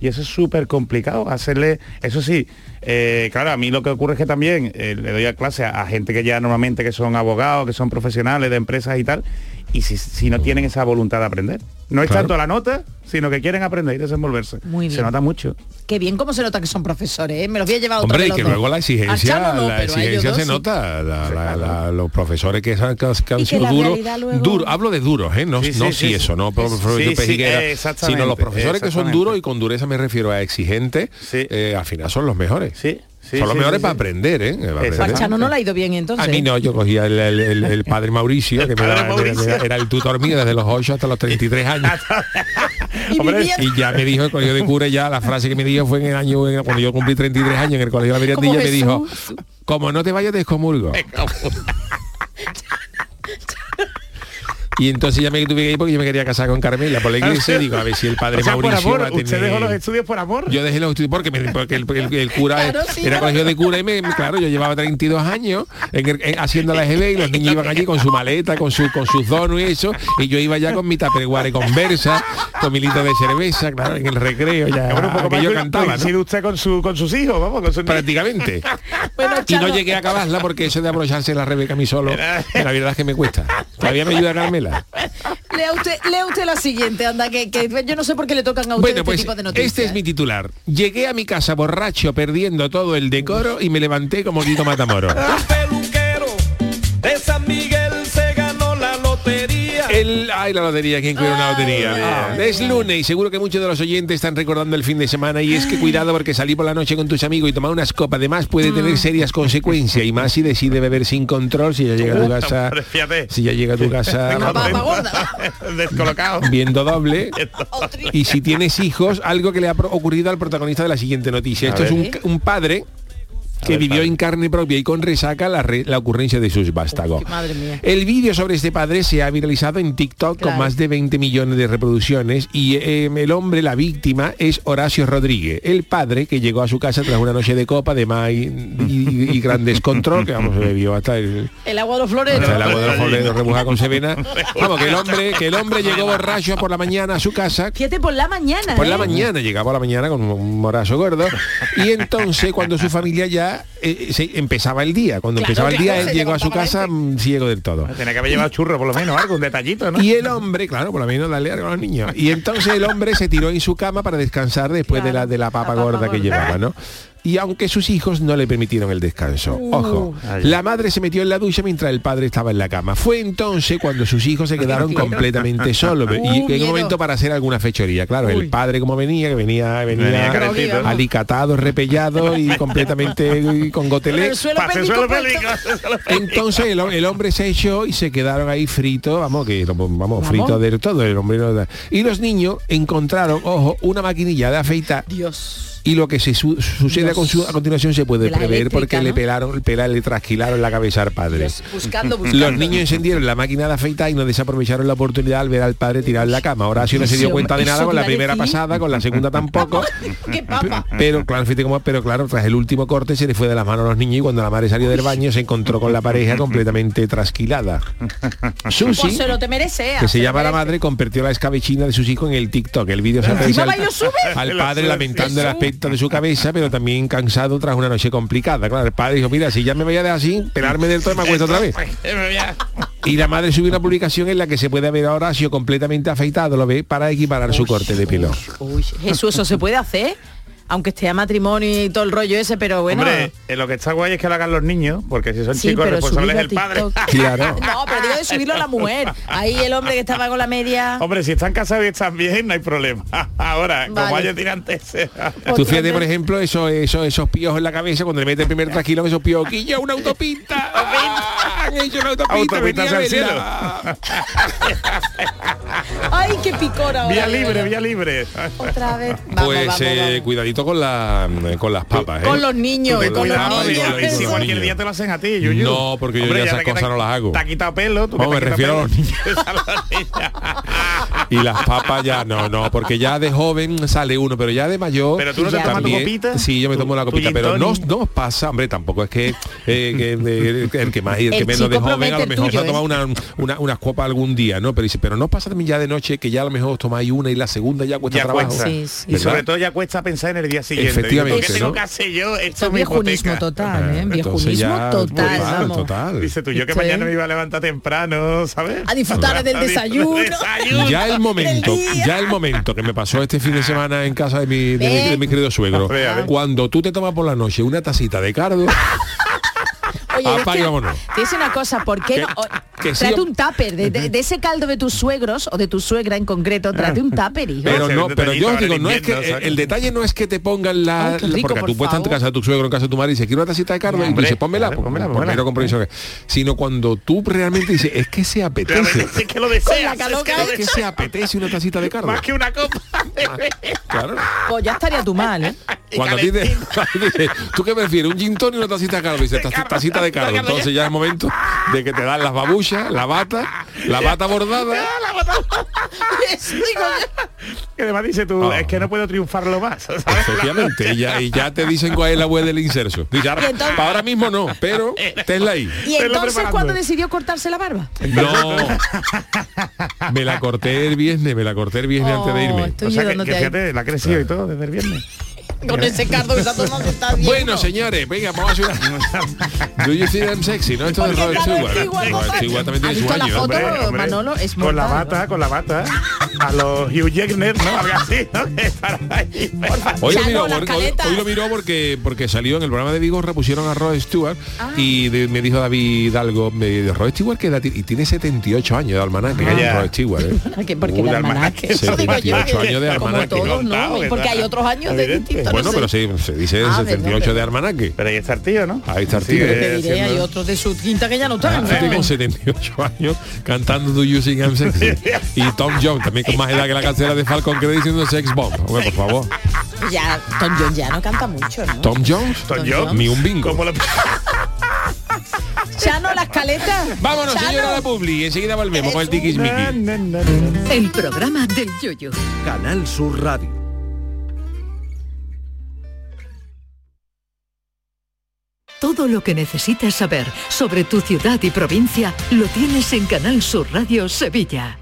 Y eso es súper complicado, hacerle, eso sí, eh, claro, a mí lo que ocurre es que también eh, le doy a clase a, a gente que ya normalmente que son abogados, que son profesionales de empresas y tal, y si, si no tienen esa voluntad de aprender. No es Claro. tanto la nota, sino que quieren aprender y desenvolverse. Muy Se nota mucho. Qué bien cómo se nota que son profesores, ¿eh? Me los voy a llevar otro Hombre, y que dos. luego la exigencia, no, la exigencia dos se sí. nota. La- la- la- los profesores que, han- que han sido duros, luego- duro, hablo de duros, ¿eh? no, Sí, sí, no sí, sí, sí. eso, no de sino los profesores que son duros y con dureza me refiero a exigentes, Sí. eh, al final son los mejores. Sí, sí, son los sí, mejores sí, para sí. aprender, ¿eh? Para aprender. A Chano no le ha ido bien entonces. A mí no, yo cogía el, el- el- el padre Mauricio, que me Mauricio. era, era el tutor mío desde los 8 hasta los 33 años. Y Hombre, Y ya me dijo el colegio de cura, ya la frase que me dijo fue en el año, cuando yo cumplí 33 años en el colegio de la Mirandilla, me dijo, como no te vayas de excomulgo. Y entonces ya me tuve que ir porque yo me quería casar con Carmela por la iglesia y digo, a ver si el padre O sea, por Mauricio amor, va a usted tener- dejó los estudios por amor. yo dejé los estudios porque, me- porque el, el- el cura Claro, sí, era claro. colegio de cura y me, claro, yo llevaba 32 años en el- en- haciendo la EGB y los niños iban allí con su maleta, con su con sus donos y eso, y yo iba ya con mi tupperware conversa, con mi litro de cerveza, claro, en el recreo ya Bueno, un poco que yo cantaba, ¿no? usted con, su, con sus hijos, vamos, con sus niños. prácticamente. Bueno, Y no llegué a acabarla porque eso de abrocharse la Rebeca a mí solo, la verdad es que me cuesta. Todavía me ayuda Carmela. Lea usted, lea usted la siguiente, anda, que, que yo no sé por qué le tocan a usted Bueno, este pues tipo de noticias. este es mi titular. Llegué a mi casa borracho, perdiendo todo el decoro y me levanté como Quito Matamoro. El, ay, la lotería, ¿quién quiere una lotería? Ah, es lunes y seguro que muchos de los oyentes están recordando el fin de semana y es que cuidado porque salir por la noche con tus amigos y tomar unas copas de más puede tener serias consecuencias y más si decide beber sin control si ya llega a tu casa Hombre, fíjate. si ya llega a tu casa. Descolocado. viendo doble y si tienes hijos algo que le ha ocurrido al protagonista de la siguiente noticia esto es un padre que ver, vivió padre. en carne propia y con resaca la, re- la ocurrencia de sus vástagos. Madre mía. El vídeo sobre este padre se ha viralizado en TikTok Claro. con más de 20 millones de reproducciones y eh, el hombre, la víctima, es Horacio Rodríguez, el padre que llegó a su casa tras una noche de copa de más y, y- y gran descontrol, que vamos, se bebió hasta el, El agua de los floreros. hasta el agua de los foleros remojada con sevena. Vamos, que el hombre, que el hombre llegó borracho por la mañana a su casa Fíjate por la mañana. por la ¿eh? mañana, llegaba por la mañana con un morazo gordo. Y entonces cuando su familia ya eh, se empezaba el día, cuando Claro, empezaba el día, claro, él llegó a su casa mm, ciego del todo. Tenía que haber llevado churro, por lo menos, algo, un detallito, ¿no? Y el hombre, claro, por lo menos darle algo a los niños. Y entonces el hombre se tiró en su cama para descansar después de la de la papa la papa gorda que llevaba, ¿no? Y aunque sus hijos no le permitieron el descanso. Uh. Ojo, Ay. la madre se metió en la ducha mientras el padre estaba en la cama. Fue entonces cuando sus hijos se quedaron completamente solos. Y en un momento para hacer alguna fechoría. Claro, el padre como venía, que venía, venía, alicatado, repellado y completamente con gotelé. El suelo Pase pélvico suelo puesto. pélvico, suelo pélvico. Entonces el, el hombre se echó y se quedaron ahí fritos, vamos, que vamos, Vamos. fritos del todo, el hombre no da- Y los niños encontraron, ojo, una maquinilla de afeitar Dios. Y lo que se su- sucede a, Dios. con su- a continuación se puede prever porque le pelaron, pela- le trasquilaron la cabeza al padre. Dios, buscando, buscando. Los niños encendieron la máquina de afeitar y no desaprovecharon la oportunidad al ver al padre tirado en la cama. Horacio no se dio cuenta de nada con la primera decir. pasada, con la segunda tampoco. ¡Qué papa! Pero claro, fíjate cómo- pero claro, tras el último corte se le fue de las manos a los niños y cuando la madre salió del baño se encontró con la pareja completamente trasquilada. Pues Susi, se lo te merece. que se llama la madre, convirtió la escabechina de sus hijos en el TikTok. El vídeo se aprecia ¿Encima al, al padre lamentando el de su cabeza, pero también cansado tras una noche complicada. Claro, el padre dijo, mira, si ya me voy a dejar así, pelarme del todo me acuesto otra vez. Y la madre subió una publicación en la que se puede ver a Horacio completamente afeitado, lo ve, para equiparar su corte de pelo. Uy, Jesús, ¿eso se puede hacer? Aunque esté a matrimonio y todo el rollo ese, pero bueno. Hombre, eh, lo que está guay es que lo hagan los niños, porque si son Sí, chicos responsables subirlo el padre. Claro. No, pero digo de subirlo a la mujer. Ahí el hombre que estaba con la media. Hombre, si están casados y están bien, no hay problema. Ahora, como ayer tirantes. Tú fíjate, por ejemplo, eso, eso, esos píos en la cabeza, cuando le mete el primer trasquilón, esos píos, ¡quilla, una autopista! ¡Ah! Han hecho una autopista, Autopista hacia el cielo. Ay, qué picor ahora. Vía libre, vía libre. Otra vez. Vamos, Pues vamos, eh, vamos. cuidadito con, la, con las papas, ¿eh? Con los niños, con los niños. con los Y si niños. cualquier día te lo hacen a ti, Yuyu. No, porque yo ya esas te- que cosas no las hago. Te ha quitado pelo. Tú No, me refiero a pelo. los A los niños. Y las papas ya, no, no, porque ya de joven sale uno, pero ya de mayor... Pero tú no te Ya. tomas tu copita. Sí, yo me tomo la copita, pero no, no os pasa, hombre, tampoco es que, eh, que, eh, el que más y el, El que menos de joven a lo el mejor se ha tomado ¿eh? una, una- unas copas algún día, ¿no? Pero dice, pero no pasa también ya de noche que ya a lo mejor os tomáis una y la segunda ya cuesta Ya trabajo. cuesta. Sí, sí. Y sobre todo ya cuesta pensar en el día siguiente. Efectivamente, ¿Qué tengo ¿no? que hacer yo? Esto es viejunismo total, ¿eh? Entonces Viejunismo ya- total, vamos. total. Dice tú, yo que mañana me iba a levantar temprano, ¿sabes? A disfrutar del desayuno. Ya el momento, ya el momento que me pasó este fin de semana en casa de mi, de mi- de mi querido suegro. Cuando tú te tomas por la noche una tacita de cardo, Oye, es Apaga y que- vámonos. te dice una cosa, ¿por qué Que- no? o- que sí, trate o- un tupper de, de- de ese caldo de tus suegros o de tu suegra en concreto, trate un tupper, hijo. pero no, pero yo os digo, no es que ¿sabes? el detalle no es que te pongan la, Ay, qué la- rico, porque por tú puedes estar en casa de tu suegro, en casa de tu madre y dices, quiero una tacita de cardo y tú dices, pónmela, primero compromiso que- sino cuando tú realmente dices, es que se apetece, Es que lo deseas. Es que es se apetece una tacita de cardo. Más que una copa. Claro. Pues ya estaría tú mal, ¿eh? Cuando a ti te, dices, ¿tú qué prefieres? ¿Un gin tonic y una tacita de cardo? Dices, "Taci- tacita de cardo. Entonces ya es momento de que te dan las babuchas, la bata, la bata bordada. Que además dice tú, Ah. es que no puedo triunfarlo más. ¿sabes? Efectivamente, y ya, y ya te dicen cuál es la web del inserso. Dice, ahora, Y entonces- para ahora mismo no, pero tenla ahí. Y entonces cuando decidió cortarse la barba. No, me la corté el viernes, me la corté el viernes antes de Oh, irme. estoy O sea, que, fíjate, la ha crecido y todo desde el viernes. Con ese cardo que está tomando está bien. Bueno, señores, venga, vamos a. Do you think I'm sexy? ¿No? Esto de Robert Stewart. Robert. Stewart también ¿Has tiene su año. foto? hombre. Manolo, es con la bata, con la bata. A los Hugh Jackner, ¿no? Hoy lo, miró, porque- hoy, caletas. hoy lo miró porque porque salió en el programa de Vigo, repusieron a Rod Stewart y de- me dijo David algo, me dijo, Rod Stewart que edad tiene?" y tiene 78 años de almanaque, Ah, ¿eh? ya. Rod Stewart, ¿eh? Que porque el de almanaque. almanaque. Eso digo yo, 78 que- años de Como almanaque. todos, Contado, ¿no? que Porque hay otros años de distintos. Bueno, no pero sí, se dice Ah, 78 verdad, de almanaque. Pero ahí está el tío, ¿no? Ahí está el tío. Te diré, siendo- hay otros de su quinta que ya no están. Yo tengo 78 años cantando Do You Think I'm Sexy y Tom Jones también con más edad que la cancela de Falcon que diciendo Sex Bomb Hombre, por favor Ya, Tom Jones ya no canta mucho, ¿no? Tom Jones Tom Jones. Jones. ni un bingo Como lo- Ya no las caletas. vámonos Chano. señora la publi y enseguida volvemos con el na. El programa del yoyo. Canal Sur Radio. Todo lo que necesitas saber sobre tu ciudad y provincia lo tienes en Canal Sur Radio Sevilla.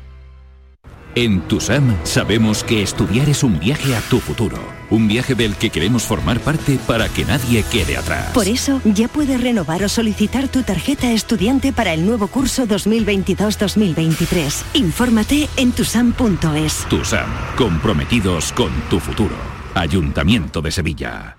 En TUSAM sabemos que estudiar es un viaje a tu futuro, un viaje del que queremos formar parte para que nadie quede atrás. Por eso, ya puedes renovar o solicitar tu tarjeta estudiante para el nuevo curso 2022-2023. Infórmate en tusam.es. TUSAM, comprometidos con tu futuro. Ayuntamiento de Sevilla.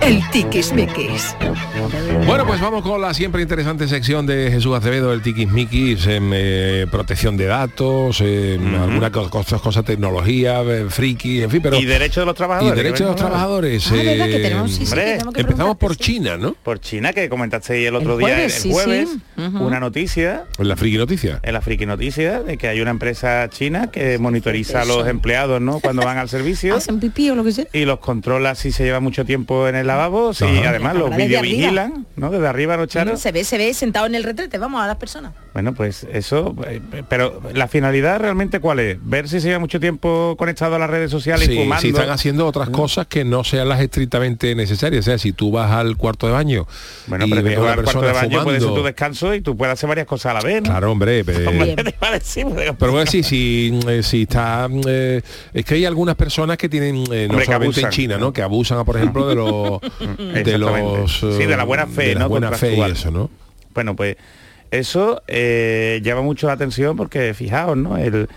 El tiquismiquis. Bueno, pues vamos con la siempre interesante sección de Jesús Acevedo, el tiquismiquis, en eh, protección de datos, en algunas co- cosas, cosas, tecnología, eh, friki, en fin, pero... y derechos de los trabajadores. Y derechos de los trabajadores. Ah, ¿verdad que eh, tenemos? Sí, sí, que hombre, tenemos que Empezamos por sí. China, ¿no? Por China, que comentasteis el otro El día, el sí, jueves, una noticia En la friki noticia. en la friki noticia de que hay una empresa china que monitoriza a los empleados, ¿no? Cuando van al servicio Hacen pipí o lo que sea. y los controla si se lleva mucho tiempo en el lavabo, si Ajá. además los videovigilan, ¿no? Desde arriba los charos. Se ve, se ve sentado en el retrete, vamos a las personas. Bueno, pues eso, eh, pero la finalidad realmente cuál es? Ver si se lleva mucho tiempo conectado a las redes sociales y Sí, fumando. si están haciendo otras cosas que no sean las estrictamente necesarias. O sea, si tú vas al cuarto de baño Bueno, y pero ves que a tú una al cuarto de baño puede ser fumando- tu descanso y tú puedes hacer varias cosas a la vez, ¿no? Claro, hombre, decir, pero- Pero bueno, sí, sí, eh, sí está... eh, es que hay algunas personas que tienen, eh, no Hombre, solamente en. China, ¿no? Que abusan, por ejemplo, de los... de los... Sí, de la buena fe, de la ¿no? buena fe y eso, ¿no? Bueno, pues eso eh, llama mucho la atención porque fijaos, ¿no? El,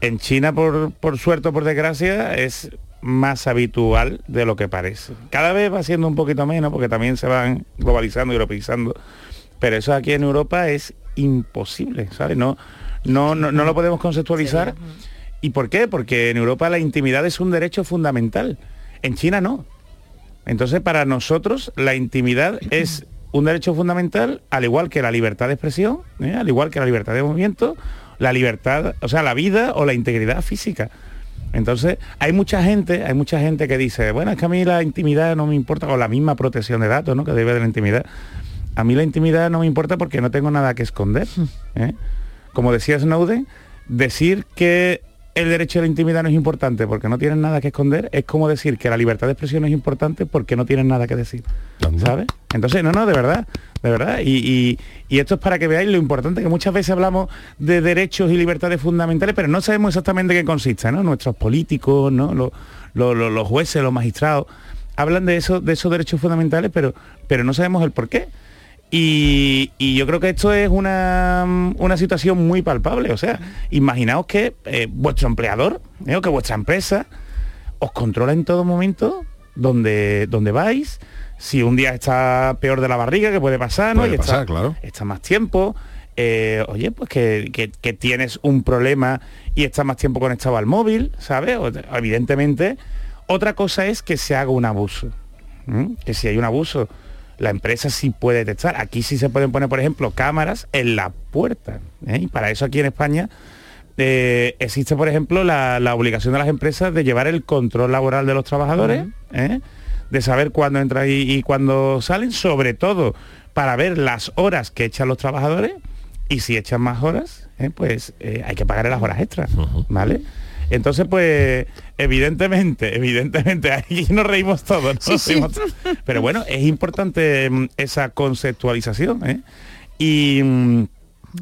en China, por, por suerte o por desgracia, es más habitual de lo que parece. Cada vez va siendo un poquito menos porque también se van globalizando y europeizando. Pero eso aquí en Europa es imposible, ¿sabes? No, no, no, no lo podemos conceptualizar. ¿Y por qué? Porque en Europa la intimidad es un derecho fundamental. En China no. Entonces, para nosotros, la intimidad es un derecho fundamental, al igual que la libertad de expresión, ¿eh? al igual que la libertad de movimiento, la libertad, o sea, la vida o la integridad física. Entonces, hay mucha gente, hay mucha gente que dice, bueno, es que a mí la intimidad no me importa, o la misma protección de datos, ¿no? Que debe de la intimidad. A mí la intimidad no me importa porque no tengo nada que esconder. ¿eh? Como decía Snowden, decir que el derecho a la intimidad no es importante porque no tienen nada que esconder es como decir que la libertad de expresión no es importante porque no tienen nada que decir. ¿Sabes? Entonces, no, no, de verdad, de verdad. Y, y- y esto es para que veáis lo importante que muchas veces hablamos de derechos y libertades fundamentales, pero no sabemos exactamente qué consiste, ¿no? Nuestros políticos, ¿no? Los, los- los- los jueces, los magistrados, hablan de, eso, de esos derechos fundamentales, pero, pero no sabemos el por qué. Y, y yo creo que esto es una, una situación muy palpable. O sea, imaginaos que eh, vuestro empleador eh, o que vuestra empresa os controla en todo momento donde, donde vais. Si un día está peor de la barriga, que puede pasar, ¿no? Puede y está, pasar, claro. está más tiempo. eh, oye, pues que, que- que tienes un problema y estás más tiempo conectado al móvil, ¿sabes? O- evidentemente. Otra cosa es que se haga un abuso. Que si hay un abuso, la empresa sí puede detectar. Aquí sí se pueden poner, por ejemplo, cámaras en la puerta. ¿eh? Y para eso aquí en España eh, existe, por ejemplo, la, la obligación de las empresas de llevar el control laboral de los trabajadores, ¿eh? de saber cuándo entran y, y cuándo salen, sobre todo para ver las horas que echan los trabajadores y si echan más horas, pues hay que pagarle las horas extras, ¿vale? Entonces, pues, evidentemente, evidentemente, aquí nos reímos todos, ¿no? Sí, sí. Reímos todos. Pero bueno, es importante mm, esa conceptualización, ¿eh? Y mm,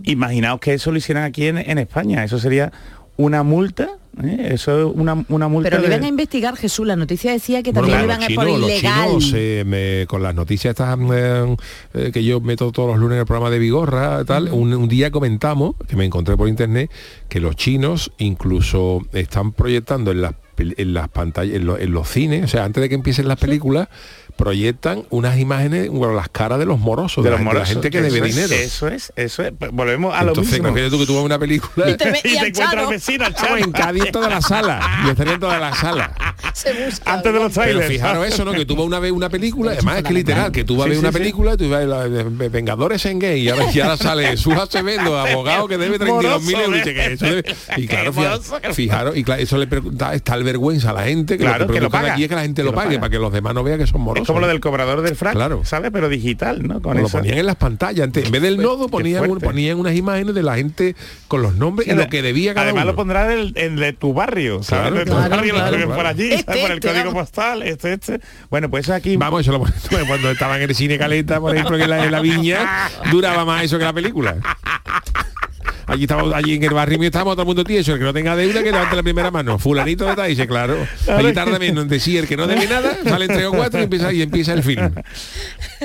imaginaos que eso lo hicieran aquí en, en España, eso sería una multa, ¿eh? eso es una, una multa Pero le de- iban a investigar, Jesús, la noticia decía que Bueno, también claro, iban los a por los ilegal. chinos, eh, me- con las noticias estas eh, eh, que yo meto todos los lunes en el programa de Vigorra, tal, un, un día comentamos, que me encontré por internet, que los chinos incluso están proyectando en las en las pantallas, en, lo- en los cines, o sea, antes de que empiecen las películas, proyectan unas imágenes, bueno, las caras de los morosos, de, de la, los gente- la morosos. gente que Eso debe es, dinero. Eso es, eso es. Pues Volvemos a lo Entonces, mismo. imagínate tú que tú vas una película Y te ve- y y te al encuentras vecino, al Charo. en toda la sala y en toda la sala Se busca, Antes de los pero trailers. fijaros eso no que tú vas una vez una película además es que literal que tú vas a ver una película tú vas a ver de Vengadores en gay y ahora, y ahora sale su Acevedo abogado que debe 32 mil Moroso, euros y ¿eh? dice que eso debe- y claro fijaros y claro, eso le pregunta es tal vergüenza a la gente que Claro, lo que, que lo paga, aquí es que la gente que lo pague paga. para que los demás no vean que son morosos Es como lo del cobrador del frac, Claro. ¿sabes? Pero digital, ¿no? Con lo ponían en las pantallas antes, en vez del nodo ponían, un- ponían unas imágenes de la gente con los nombres y lo que debía cada Además uno lo pondrá el, el de tu barrio, ¿sabes? Claro, de tu claro, barrio, lo por allí, Este, ¿sabes? por el este, código postal, este, este. Bueno, pues aquí Vamos, eso lo ponen cuando estaban en el cine Caleta, por ejemplo, que en la, en la viña, duraba más eso que la película. Allí estamos, allí en el barrio mío estamos todo el mundo tieso, el que no tenga deuda que levante la primera mano. Fulanito de tal, dice, claro. Allí tarda menos en decir el que no debe nada, salen tres o cuatro y empieza, y empieza el film.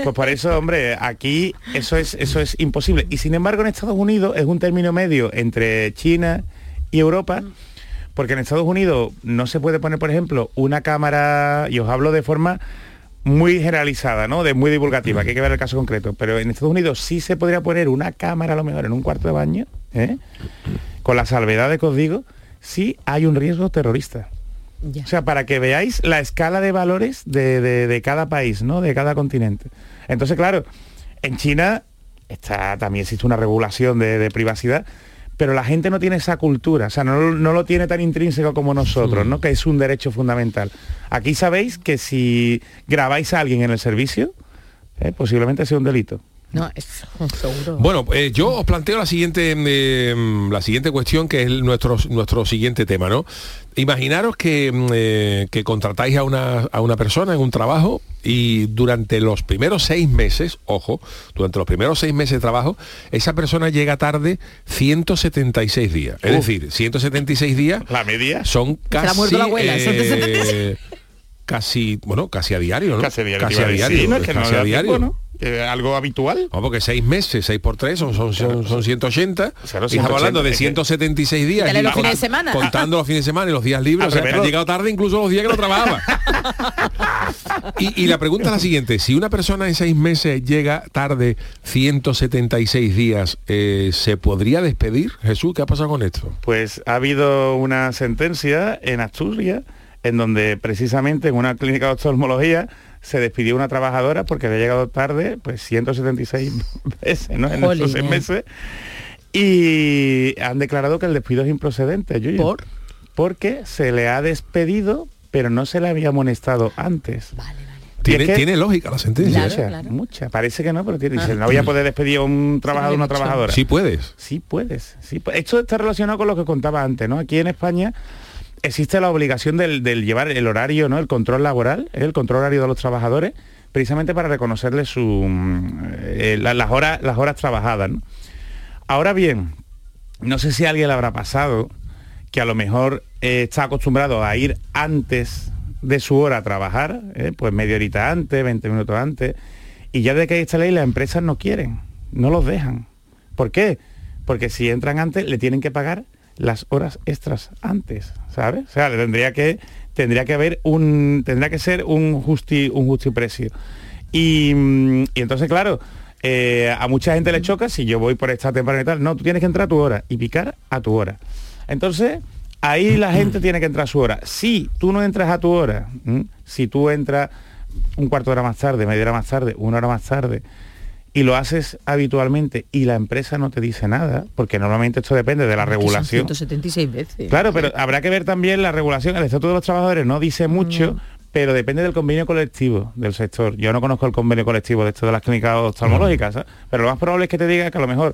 Pues por eso, hombre, aquí eso es, eso es imposible. Y sin embargo en Estados Unidos es un término medio entre China y Europa. Porque en Estados Unidos no se puede poner, por ejemplo, una cámara, y os hablo de forma muy generalizada, ¿no? De muy divulgativa, que hay que ver el caso concreto. Pero en Estados Unidos sí se podría poner una cámara a lo mejor en un cuarto de baño, ¿eh? con la salvedad de que os digo, si hay un riesgo terrorista. O sea, para que veáis la escala de valores de, de- de cada país, ¿no? De cada continente. Entonces, claro, en China está, también existe una regulación de, de privacidad, pero la gente no tiene esa cultura, o sea, no, no lo tiene tan intrínseco como nosotros, ¿no? Que es un derecho fundamental. Aquí sabéis que si grabáis a alguien en el servicio, eh, posiblemente sea un delito. No, es seguro. Bueno, eh, yo os planteo la siguiente, eh, la siguiente cuestión, que es el- nuestro, nuestro siguiente tema, ¿no? Imaginaros que, mm, eh, que contratáis a una, a una persona en un trabajo y durante los primeros seis meses, ojo, durante los primeros seis meses de trabajo, esa persona llega tarde 176 días. Es Uf. decir, 176 días La media. son Se la ha casi... muerto la abuela, eh, 176. casi, bueno, casi a diario, ¿no? Casi a diario. Casi a diario. ¿no? Es que no casi a diario. Eh, algo habitual. No, porque seis meses, seis por tres son, son, son, son 180. Claro, y estamos hablando de 180, 176 días. Y los fines de semana. Contando los fines de semana y los días libres. O sea, que ha llegado tarde incluso los días que no trabajaba. y, y la pregunta es la siguiente. Si una persona en seis meses llega tarde 176 días, eh, ¿se podría despedir? Jesús, ¿qué ha pasado con esto? Pues ha habido una sentencia en Asturias en donde precisamente en una clínica de oftalmología se despidió una trabajadora porque había llegado tarde pues 176 veces ¿no? en Jolín, esos seis eh. meses y han declarado que el despido es improcedente Yuyu. ¿Por? porque se le ha despedido pero no se le había amonestado antes Vale, vale. Tiene, es que- tiene lógica la sentencia. Claro, Mucha, claro. mucha. Parece que no, pero tiene. Dice, Ah. no voy a poder despedir a un trabajador o una trabajadora. Sí puedes. Sí puedes. Sí, esto está relacionado con lo que contaba antes, ¿no? Aquí en España existe la obligación del, llevar el horario, ¿no? El control laboral, ¿eh? el control horario de los trabajadores, precisamente para reconocerles su, mm, eh, la- las, horas, las horas trabajadas. Ahora bien, no sé si alguien le habrá pasado que a lo mejor eh, está acostumbrado a ir antes de su hora a trabajar, pues media horita antes, 20 minutos antes, y ya de que hay esta ley las empresas no quieren, no los dejan. ¿Por qué? Porque si entran antes le tienen que pagar las horas extras antes, ¿sabes? O sea, tendría que tendría que haber un tendría que ser un justi un justi precio. Y, mm, y entonces, claro, eh, a mucha gente le choca si yo voy por esta temporada y tal. No, tú tienes que entrar a tu hora y picar a tu hora. Entonces, ahí la gente tiene que entrar a su hora. Si tú no entras a tu hora, ¿m? si tú entras un cuarto de hora más tarde, media hora más tarde, una hora más tarde, y lo haces habitualmente y la empresa no te dice nada, porque normalmente esto depende de la Que son regulación. 176 veces. Claro, pero habrá que ver también la regulación. El Estatuto de los Trabajadores no dice mucho, pero depende del convenio colectivo del sector. Yo no conozco el convenio colectivo de esto de las clínicas oftalmológicas, ¿sabes? pero lo más probable es que te diga que a lo mejor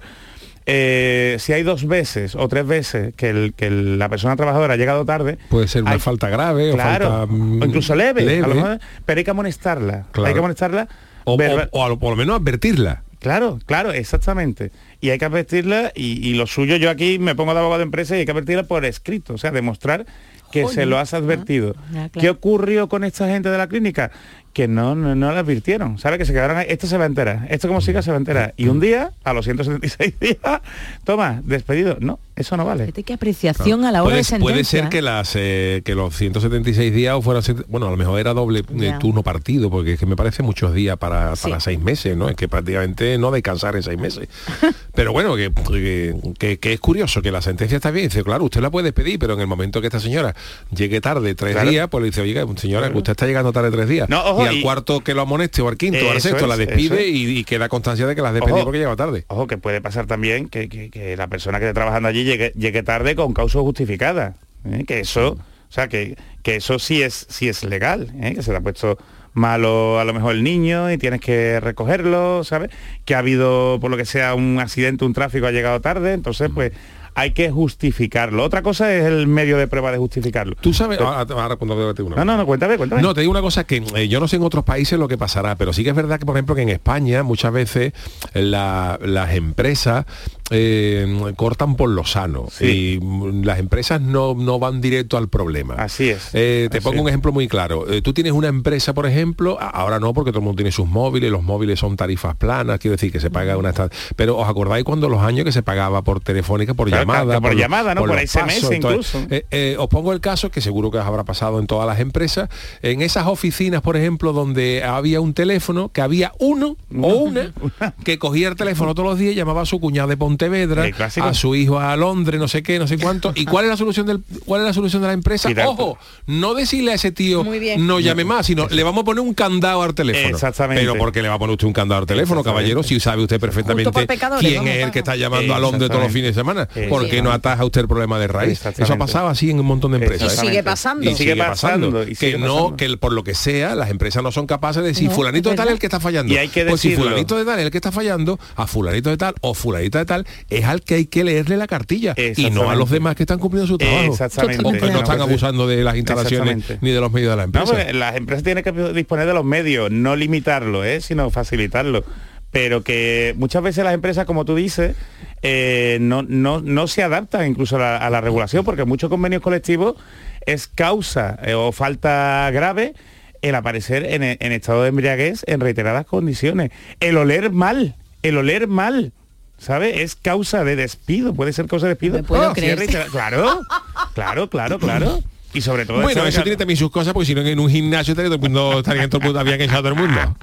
eh, si hay dos veces o tres veces que, el- que el- la persona trabajadora ha llegado tarde, Puede ser una hay- falta grave claro, o falta... mm, o incluso leve, a lo mejor, pero hay que amonestarla. Claro. Hay que amonestarla. O, verba- o- o a lo- por lo menos advertirla. Claro, claro, exactamente. Y hay que advertirla, y, y lo suyo, yo aquí me pongo de abogado de empresa y hay que advertirla por escrito, o sea, demostrar que Joder. se lo has advertido. Ah, claro. ¿Qué ocurrió con esta gente de la clínica? Que no, no, no la advirtieron, ¿sabe? Que se quedaron ahí, esto se va a enterar, esto como siga se va a enterar. Y un día, a los 176 días, toma, despedido. No, eso no vale. Fíjate qué apreciación a la hora puede, de sentencia. puede ser que las eh, que los 176 días fueran bueno a lo mejor era doble eh, turno partido porque es que me parece muchos días para, Sí. para seis meses no es que prácticamente no descansar en seis meses pero bueno que, que, que- que es curioso que la sentencia está bien dice claro usted la puede despedir pero en el momento que esta señora llegue tarde tres Claro. días pues le dice oiga señora usted está llegando tarde tres días No, ojo, y al y- cuarto que lo amoneste o al quinto o al sexto la es, despide es. y, y queda constancia de que la has despedido porque llega tarde Ojo, que puede pasar también que, que- que la persona que esté trabajando allí llegue, llegue tarde con causa justificada. ¿eh? Que eso, o sea, que, que eso sí es, sí es legal, ¿eh? que se te ha puesto malo a lo mejor el niño y tienes que recogerlo, ¿sabes? Que ha habido, por lo que sea, un accidente, un tráfico ha llegado tarde, entonces pues hay que justificarlo. Otra cosa es el medio de prueba de justificarlo. tú sabes ahora, ahora cuando debate uno No, no, no, cuéntame, cuéntame. No, te digo una cosa que eh, yo no sé en otros países lo que pasará, pero sí que es verdad que, por ejemplo, que en España muchas veces la- las empresas eh, cortan por lo sano y las empresas no, no van directo al problema. Así es. Eh, te Así pongo un ejemplo muy claro. Eh, tú tienes una empresa, por ejemplo, ahora no porque todo el mundo tiene sus móviles, los móviles son tarifas planas, quiero decir que se paga una... Pero os acordáis cuando los años que se pagaba por telefónica, por llamada, por llamada, ¿no? Por SMS incluso. os pongo el caso que seguro que os habrá pasado en todas las empresas, en esas oficinas, por ejemplo, donde había un teléfono, que había uno o una que cogía el teléfono todos los días, y llamaba a su cuñada de Pontevedra, a su hijo a Londres, no sé qué, no sé cuánto. ¿Y cuál es la solución del cuál es la solución de la empresa? Quitar- Ojo, no decirle a ese tío Muy bien. no llame más, sino le vamos a poner un candado al teléfono. Exactamente. Pero porque le va a poner usted un candado al teléfono, caballero, si sabe usted perfectamente quién es el que está llamando a Londres todos los fines de semana. ¿Por qué no ataja usted el problema de raíz? Eso ha pasado así en un montón de empresas. Y ¿eh? sigue pasando. Y sigue pasando. y que no, que por lo que sea, las empresas no son capaces de decir No, fulanito de tal es el que está fallando. Y hay que pues si decirlo. fulanito de tal es el que está fallando, a fulanito de tal o fulanito de tal es al que hay que leerle la cartilla y no a los demás que están cumpliendo su trabajo. Exactamente. O que no están abusando de las instalaciones ni de los medios de la No, empresa. porque las empresas tienen que disponer de los medios, no limitarlo, ¿eh? sino facilitarlo. Pero que muchas veces las empresas, como tú dices, eh, no, no, no se adaptan incluso a la, a la regulación, porque muchos convenios colectivos es causa eh, o falta grave el aparecer en, en estado de embriaguez en reiteradas condiciones. El oler mal, el oler mal. ¿Sabe? Es causa de despido, puede ser causa de despido. Me puedo Oh, creer. reitera- Claro, claro, claro, claro. Y sobre todo Bueno, de eso tiene también sus cosas, porque si no en un gimnasio estaría todo el mundo, estaría todo el mundo, habían echado todo el mundo.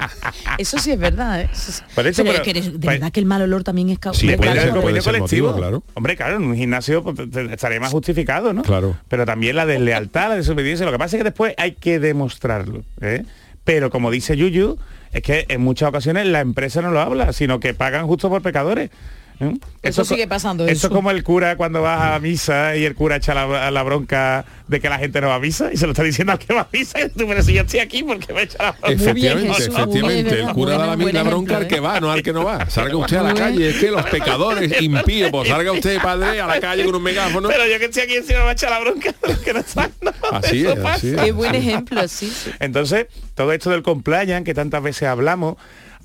Eso sí es verdad, ¿eh? Eso sí. Por eso, pero, pero- es que eres- de pues- verdad que el mal olor también es causa. Sí, ser colectivo. motivo, claro. Hombre, claro, en un gimnasio pues, te- te- estaría más justificado, ¿no? Claro. Pero también la deslealtad, la desobediencia. Lo que pasa es que después hay que demostrarlo. ¿eh? Pero como dice Yuyu, es que en muchas ocasiones la empresa no lo habla, sino que pagan justo por pecadores. ¿Eh? Eso sigue pasando, Eso es como el cura cuando va a misa y el cura echa la, la bronca de que la gente no va a misa y se lo está diciendo al que va a misa y tú, pero si yo estoy aquí porque me echa la bronca. Efectivamente, Jesús, muy bien, efectivamente. El cura da la, la bronca ejemplo, al que va, no al que no va. Salga usted a la calle, es que los pecadores impíos, pues salga usted, padre, a la calle con un megáfono. Pero yo que estoy aquí encima me va a echar la bronca de los que no están. ¿no? Así es, así es. Qué buen ejemplo, sí. Entonces, todo esto del compliance que tantas veces hablamos,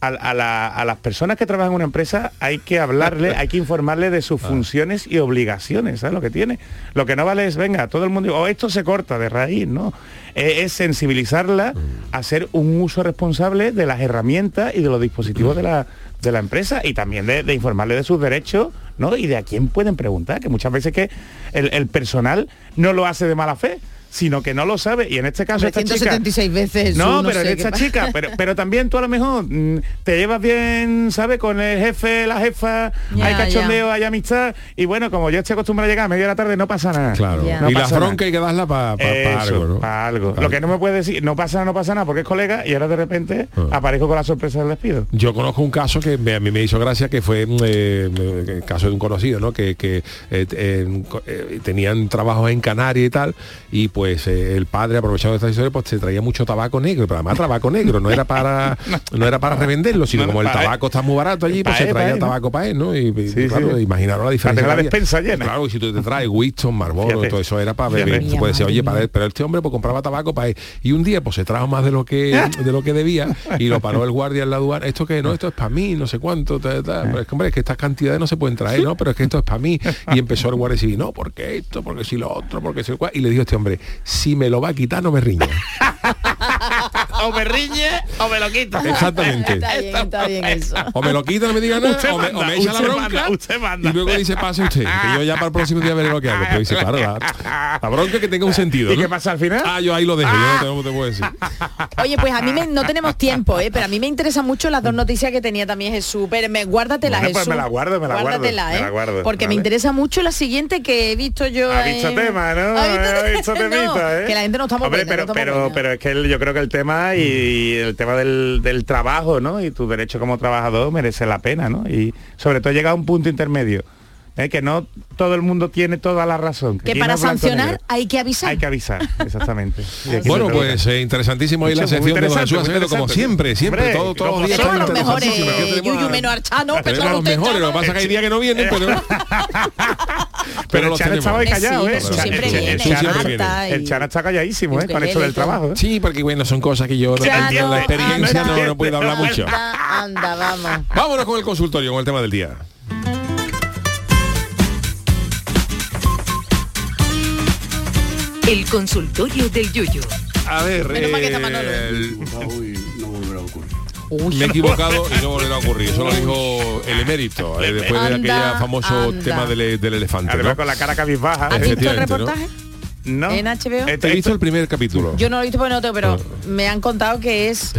a, a la- a las personas que trabajan en una empresa hay que hablarle, hay que informarle de Ah. sus funciones y obligaciones, ¿sabes lo que tiene? Lo que no vale es, venga, todo el mundo, o esto se corta de raíz, ¿no? Es sensibilizarla Mm. a hacer un uso responsable de las herramientas y de los dispositivos de la, de la empresa y también de, de informarle de sus derechos, ¿no? Y de a quién pueden preguntar, que muchas veces que el, el personal no lo hace de mala fe sino que no lo sabe y en este caso esta chica 176 veces. no, Jesús, pero sé en esta chica, pero, pero también tú a lo mejor mm, te llevas bien, ¿sabes? Con el jefe, la jefa, Ya, hay cachondeo, ya. hay amistad, y bueno, como yo estoy acostumbrado a llegar a media de la tarde, no pasa nada. Claro. No y la bronca hay que darla para Eso, algo, ¿no? pa' algo. Claro. Lo que no me puede decir, no pasa nada, no pasa nada, porque es colega, y ahora de repente Ah. aparezco con la sorpresa del despido. Yo conozco un caso que me- a mí me hizo gracia, que fue mm, eh, el caso de un conocido, ¿no? Que, que, eh, eh, tenían trabajos en Canarias y tal, y pues eh, el padre, aprovechando esta historia, pues se traía mucho tabaco negro, pero además tabaco negro, no era para no era para revenderlo, sino No, como el él. tabaco está muy barato allí, pues Pa' se traía él, ¿no? tabaco para él, ¿no? Y, y, Sí, claro, sí. imaginaros la diferencia. la despensa llena. Claro, y si tú te traes Winston, Marlboro, todo eso era para beber, tú puedes decir, oye, para él, pero este hombre pues compraba tabaco para él. Y un día pues se trajo más de lo que de lo que debía y lo paró el guardia en la aduana. Esto que no, esto es para mí, no sé cuánto, ta, ta. pero es que hombre, es que estas cantidades no se pueden traer, ¿no? Pero es que esto es para mí. Y empezó el guardia decir, no, porque esto, porque si lo otro, porque si lo cual. Y le dijo este hombre, si me lo va a quitar, no me riña. o me riñe o me lo quita. Exactamente. Está bien, está bien eso. O me lo quita, no me diga nada, Usted o me, o manda, me echa la bronca. manda, usted manda. Y luego dice, pase usted, que yo ya para el próximo día veré lo que hago. Pero dice, claro, la, la bronca que tenga un sentido. ¿Y ¿no? qué pasa al final? Ah, yo ahí lo dejo, yo no te, no te puedo decir. Oye, pues a mí me- no tenemos tiempo, ¿eh? pero a mí me interesan mucho las dos noticias que tenía también Jesús. Pero me, guárdatelas, Bueno, pues Jesús. me la guardo, me la guardo, Guárdatela, me ¿eh? la guardo, Porque me vale. interesa mucho la siguiente que he visto yo. Ha visto en- tema, ¿no? ¿Ha visto- Ha visto No, temita, ¿eh? Que la gente no está Hombre, pero, no pero, pero es que el- yo creo que el tema y el tema del, del trabajo, ¿no? Y tu derecho como trabajador merece la pena, ¿no? Y sobre todo llega a un punto intermedio. ¿Eh? Que no todo el mundo tiene toda la razón. que para no sancionar hay que avisar. Hay que avisar, exactamente. Bueno, pues eh, interesantísimo ahí la sección de Don Jesús Acevedo, como siempre, siempre, Hombre, todo- todos los días Tenemos están los mejores, tenemos Yuyu menos Archano, perdón los mejores, lo que pasa es que hay días que no vienen, pero, Pero, los el estaba callado, Sí, ¿eh? El Cha- siempre el Cha- viene, el Jesús Chano- siempre viene. harta El y- Chano está calladísimo, ¿eh? Con esto del trabajo. ¿eh? Sí, porque bueno, son cosas que yo no Chano, entiendo la experiencia, no, no puedo hablar mucho. Anda, anda, vamos. Vámonos con el consultorio, con el tema del día. El consultorio del Yuyu. A ver, Menos mal que está eh, Manolo. el- no volverá a ocurrir. me he equivocado y no volverá a ocurrir. Eso lo dijo el emérito, eh, después de Anda, aquel famoso anda. tema del, del elefante. Además ¿no? con la cara cabizbaja. ¿Has visto el Efectivamente, ¿no? reportaje? No. En HBO. He visto el primer capítulo. Yo no lo he visto porque no tengo, pero Ah. me han contado que es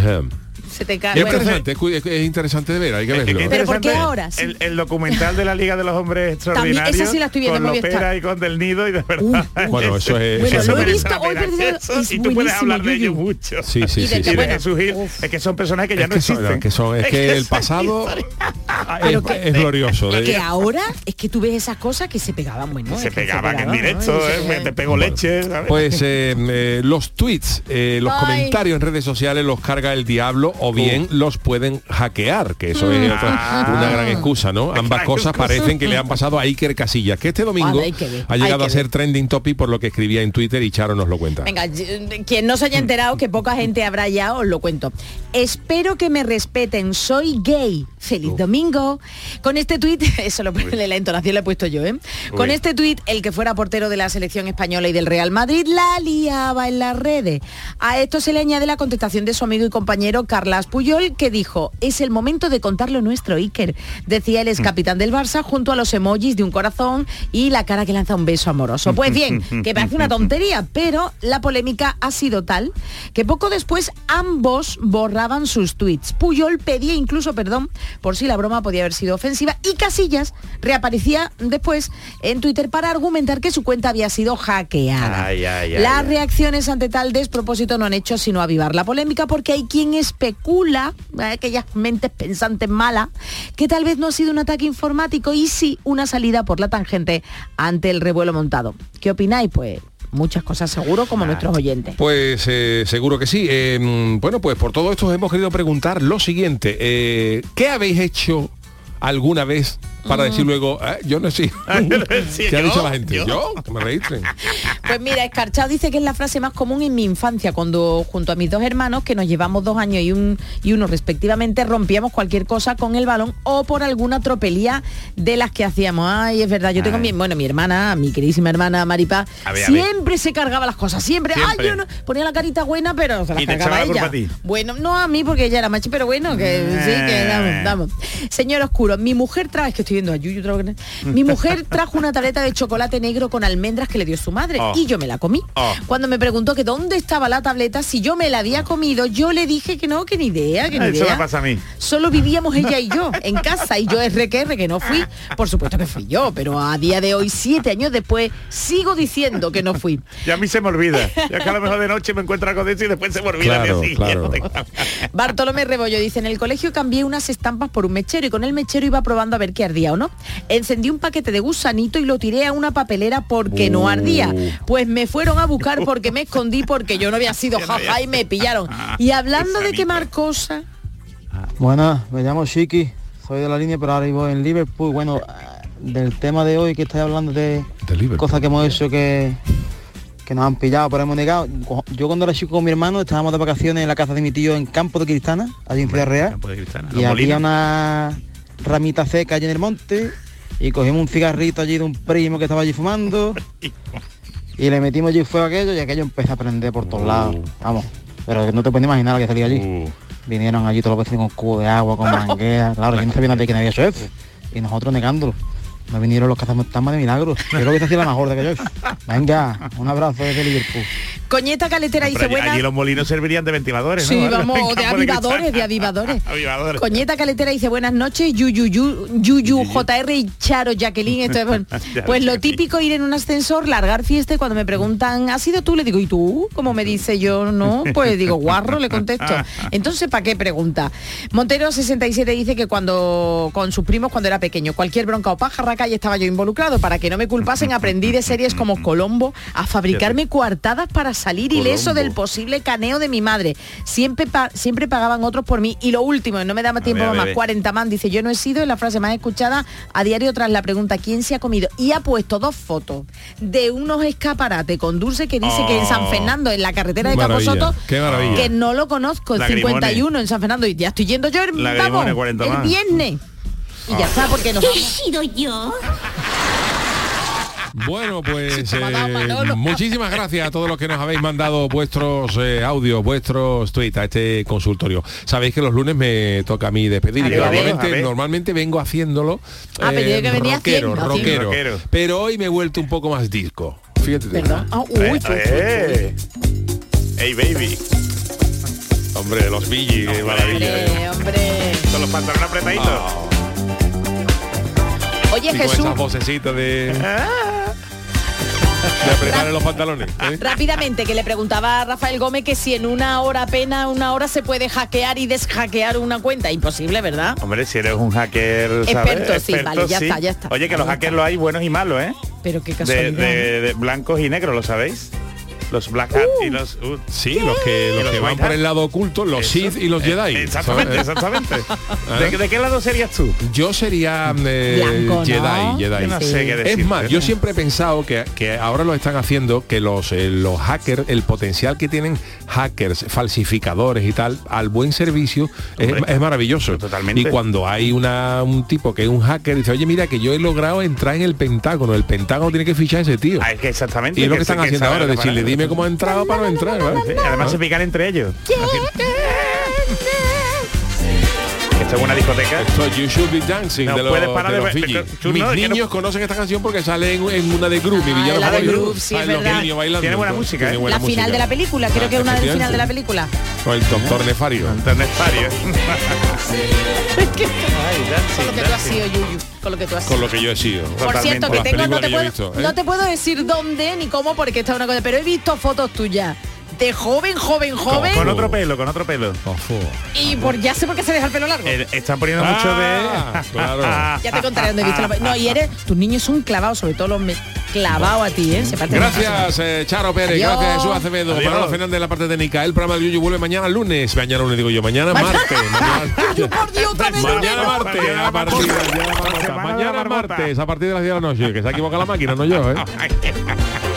se te cae. Es bueno. interesante, es, es- es interesante de ver, hay que Es que verlo. Pero ¿por qué ahora? Sí. El, el documental de la Liga de los Hombres Extraordinarios. esa sí la estoy viendo, Con Lopera y con Del Nido y de verdad. Bueno, eso es- Bueno, eso lo he merece visto la hoy pena. precisamente, Eso, es y tú puedes hablar de ellos mucho. Sí, sí, Y sí. de- sí. Y de bueno, Jesús Gil, uf. es que son personajes que ya Es no existen. que son- es que el pasado es, es glorioso. de- Que ahora es que tú ves esas cosas que se pegaban, bueno. se es pegaban en directo, eh, te pego leche. Pues eh, eh, los tweets, los comentarios en redes sociales los carga el diablo o bien los pueden hackear, que eso es otra- Ah. una gran excusa, ¿no? Ambas cosas parecen que le han pasado a Iker Casillas, que este domingo que ha llegado a ser ver. trending topic por lo que escribía en Twitter y Charo nos lo cuenta. Venga, quien no se haya enterado, que poca gente habrá ya, os lo cuento. Espero que me respeten, soy gay. Feliz domingo. Con este tuit, eso lo la entonación la he puesto yo, ¿eh? Con Uy. este tuit, el que fuera portero de la selección española y del Real Madrid la liaba en las redes. A esto se le añade la contestación de su amigo y compañero Carlas Puyol, que dijo, es el momento de contar lo nuestro, Iker. Decía el ex capitán del Barça junto a los emojis de un corazón y la cara que lanza un beso amoroso. Pues bien, que parece una tontería, pero la polémica ha sido tal que poco después ambos borraban sus tweets. Puyol pedía incluso perdón por si la broma podía haber sido ofensiva y Casillas reaparecía después en Twitter para argumentar que su cuenta había sido hackeada. Ay, ay, ay, Las reacciones ante tal despropósito no han hecho sino avivar la polémica porque hay quien especula, aquellas mentes pensantes malas, que tal vez no ha sido un ataque informático y sí una salida por la tangente ante el revuelo montado. ¿Qué opináis? Pues muchas cosas seguro como nuestros oyentes. Pues eh, seguro que sí. Eh, bueno, pues por todo esto os hemos querido preguntar lo siguiente. eh, ¿Qué habéis hecho alguna vez para decir luego, "Ah, yo no sé? Sí, ¿Qué ha dicho la gente? yo. ¿Yo? Que me reíste. Pues mira, Escarchado dice que es la frase más común en mi infancia, cuando junto a mis dos hermanos, que nos llevamos dos años y, un, y uno respectivamente, rompíamos cualquier cosa con el balón o por alguna tropelía de las que hacíamos. Ay, es verdad, yo tengo mi, bueno, mi hermana, mi queridísima hermana ver, ver. siempre se cargaba las cosas, siempre. Siempre. Ay, yo no, ponía la carita buena, pero se las Y te cargaba la ella. culpa a ti. Bueno, no a mí porque ella era machi, pero bueno, que sí, que Eh. vamos, vamos. Señor Oscuro, mi mujer trae, es que estoy viendo a Yuyu, otra vez. mi mujer trajo una tableta de chocolate negro con almendras que le dio su madre Oh. y yo me la comí. Oh. Cuando me preguntó que dónde estaba la tableta, si yo me la había comido, yo le dije que no, que ni idea, que ni Eso me idea. pasa a mí. Solo vivíamos ella y yo en casa y yo es requerre que no fui. Por supuesto que fui yo, pero a día de hoy, siete años después, sigo diciendo que no fui. Y a mí se me olvida. Ya que a lo mejor de noche me encuentro de eso y después se me olvida Claro, que sí. claro. Bartolomé Rebollo dice, en el colegio cambié unas estampas por un mechero y con el mechero iba probando a ver qué ardía o no. Encendí un paquete de gusanito y lo tiré a una papelera porque no ardía. Pues me fueron a buscar porque me escondí porque yo no había sido jaja y me pillaron. Y hablando de quemar cosas, Buenas, me llamo Shiki, soy de la línea, pero ahora vivo en Liverpool. Bueno, ah, del tema de hoy que estáis hablando de cosas que hemos hecho que, que nos han pillado, pero hemos negado. Yo cuando era chico con mi hermano estábamos de vacaciones en la casa de mi tío en Campo de Cristana, allí en Ciudad Real, Campo de Cristana, y había una ramita seca allí en el monte, y cogimos un cigarrito allí de un primo que estaba allí fumando, y le metimos allí fuego a aquello, y aquello empezó a prender por todos lados. Vamos, pero no te puedes imaginar lo que salía allí. Uh. Vinieron allí todos los vecinos con cubo de agua, con mangueras. Claro, yo no sabía nadie que nadie hecho eso. Y nosotros negándolo. No vinieron los cazafantasmas de milagros. Yo creo que se hacía la mejor de aquello. Venga, un abrazo desde Liverpool. Coñeta Caletera dice, allí, buenas... allí los molinos servirían de ventiladores, Sí, ¿no? vamos, de avivadores, de avivadores. Avivadores. Coñeta Caletera dice buenas noches, Yuyu, Yu- Yuyu, JR y Charo, Jacqueline. Esto es, bueno, pues lo típico ir en un ascensor, largar fiesta y cuando me preguntan, ¿has sido tú? Le digo, ¿y tú? Como me dice yo, no, pues digo, guarro, le contesto. Entonces, ¿para qué pregunta? Montero 67 dice que cuando con sus primos cuando era pequeño, cualquier bronca o pajarraca y estaba yo involucrado. Para que no me culpasen, aprendí de series como Colombo a fabricarme coartadas para salir ileso Colombo. del posible caneo de mi madre. Siempre, pa- siempre pagaban otros por mí. Y lo último, no me da más tiempo ver, más, ver. 40 man, dice, yo no he sido, es la frase más escuchada a diario tras la pregunta, ¿quién se ha comido? Y ha puesto dos fotos de unos escaparates con dulce que dice que en San Oh. Fernando, en la carretera de maravilla. que no lo conozco, el Lagrimones. 51 en San Fernando, y ya estoy yendo yo el, Lagrimones, vamos, 40 el viernes. Y ya está, porque nos ¿Qué he sido yo? Bueno, pues eh, muchísimas gracias a todos los que nos habéis mandado vuestros eh, audios, vuestros tweets a este consultorio. Sabéis que los lunes me toca a mí despedir A ver, normalmente, a ver. normalmente vengo haciéndolo eh, Ah, venía rockero, haciendo, rockero. Rockero. Pero hoy me he vuelto un poco más disco. Fíjate. ¿Verdad? Ah, uy, uy. Eh. Hey baby. Hombre, los Billy, qué maravilla. eh. Hombre, hombre. Con los pantalones apretaditos. Ah, Oye, y con Jesús, esas vocecitas de, de los pantalones. ¿eh? rápidamente, que le preguntaba a Rafael Gómez que si en una hora apenas, una hora se puede hackear y deshackear una cuenta. Imposible, ¿verdad? Hombre, si eres un hacker, ¿sabes? Experto, sí, vale, ya está, ya está. Oye, que los hackers los hay buenos y malos, ¿eh? Pero qué De, casualidad. de- de blancos y negros, ¿lo sabéis? Los black hat y los... uh, Sí, los que, los Los que van por el lado oculto, los Sith y los Jedi. Exactamente, ¿sabes? exactamente. ¿Eh? ¿De, de qué lado serías tú? Yo sería eh, Blanco, ¿no? Jedi, Jedi. Yo no sé qué Es más, yo siempre he pensado que, que ahora lo están haciendo, que los, eh, los hackers, el potencial que tienen hackers, falsificadores y tal, al buen servicio, es, maravilloso. totalmente. Y cuando hay una, un tipo que es un hacker, dice, oye, mira, que yo he logrado entrar en el Pentágono, el Pentágono tiene que fichar a ese tío. Ah, es que exactamente. y es lo que, están haciendo ahora, decirle, dime cómo ha entrado para no entrar. ¿vale? Sí, además se pican entre ellos. Esto es una discoteca. Esto es You Should Be Dancing No de los, puedes parar de de los ver- Fiji. de- tú Mis no, que no- niños conocen esta canción porque sale en, en una de Groove, mi Ah, villano la de favorito. Groove, sí, Ah. Tiene buena música, Tiene ¿eh? buena La final de la película, creo Ah, que es una del final de la película. Con el doctor Nefario. Necesario. Con lo que tú has sido, Yuyu. Con lo que tú has Con sido. lo que yo he sido. Por cierto, que tengo, no te, puedo, visto, ¿eh? no te puedo decir dónde ni cómo porque está una cosa, pero he visto fotos tuyas de joven, joven, joven Con otro pelo, con otro pelo. Ojo. y por ya sé por qué se deja el pelo largo. Eh, están poniendo mucho Ah, de... claro. Ya te contaré dónde he visto la No, y eres, tus niños son clavados, sobre todo los me- clavados a ti, ¿eh? Se Gracias, eh, Charo Pérez. Adiós. Gracias, Jesús Acevedo. Adiós. Manolo Fernández en la parte técnica. El programa de Yuyu vuelve mañana lunes. Mañana lunes digo yo. Mañana martes. Mañana, martes. A partir, mañana de martes. A partir de las 10 de la noche. Que se ha equivocado la máquina, no yo, ¿eh?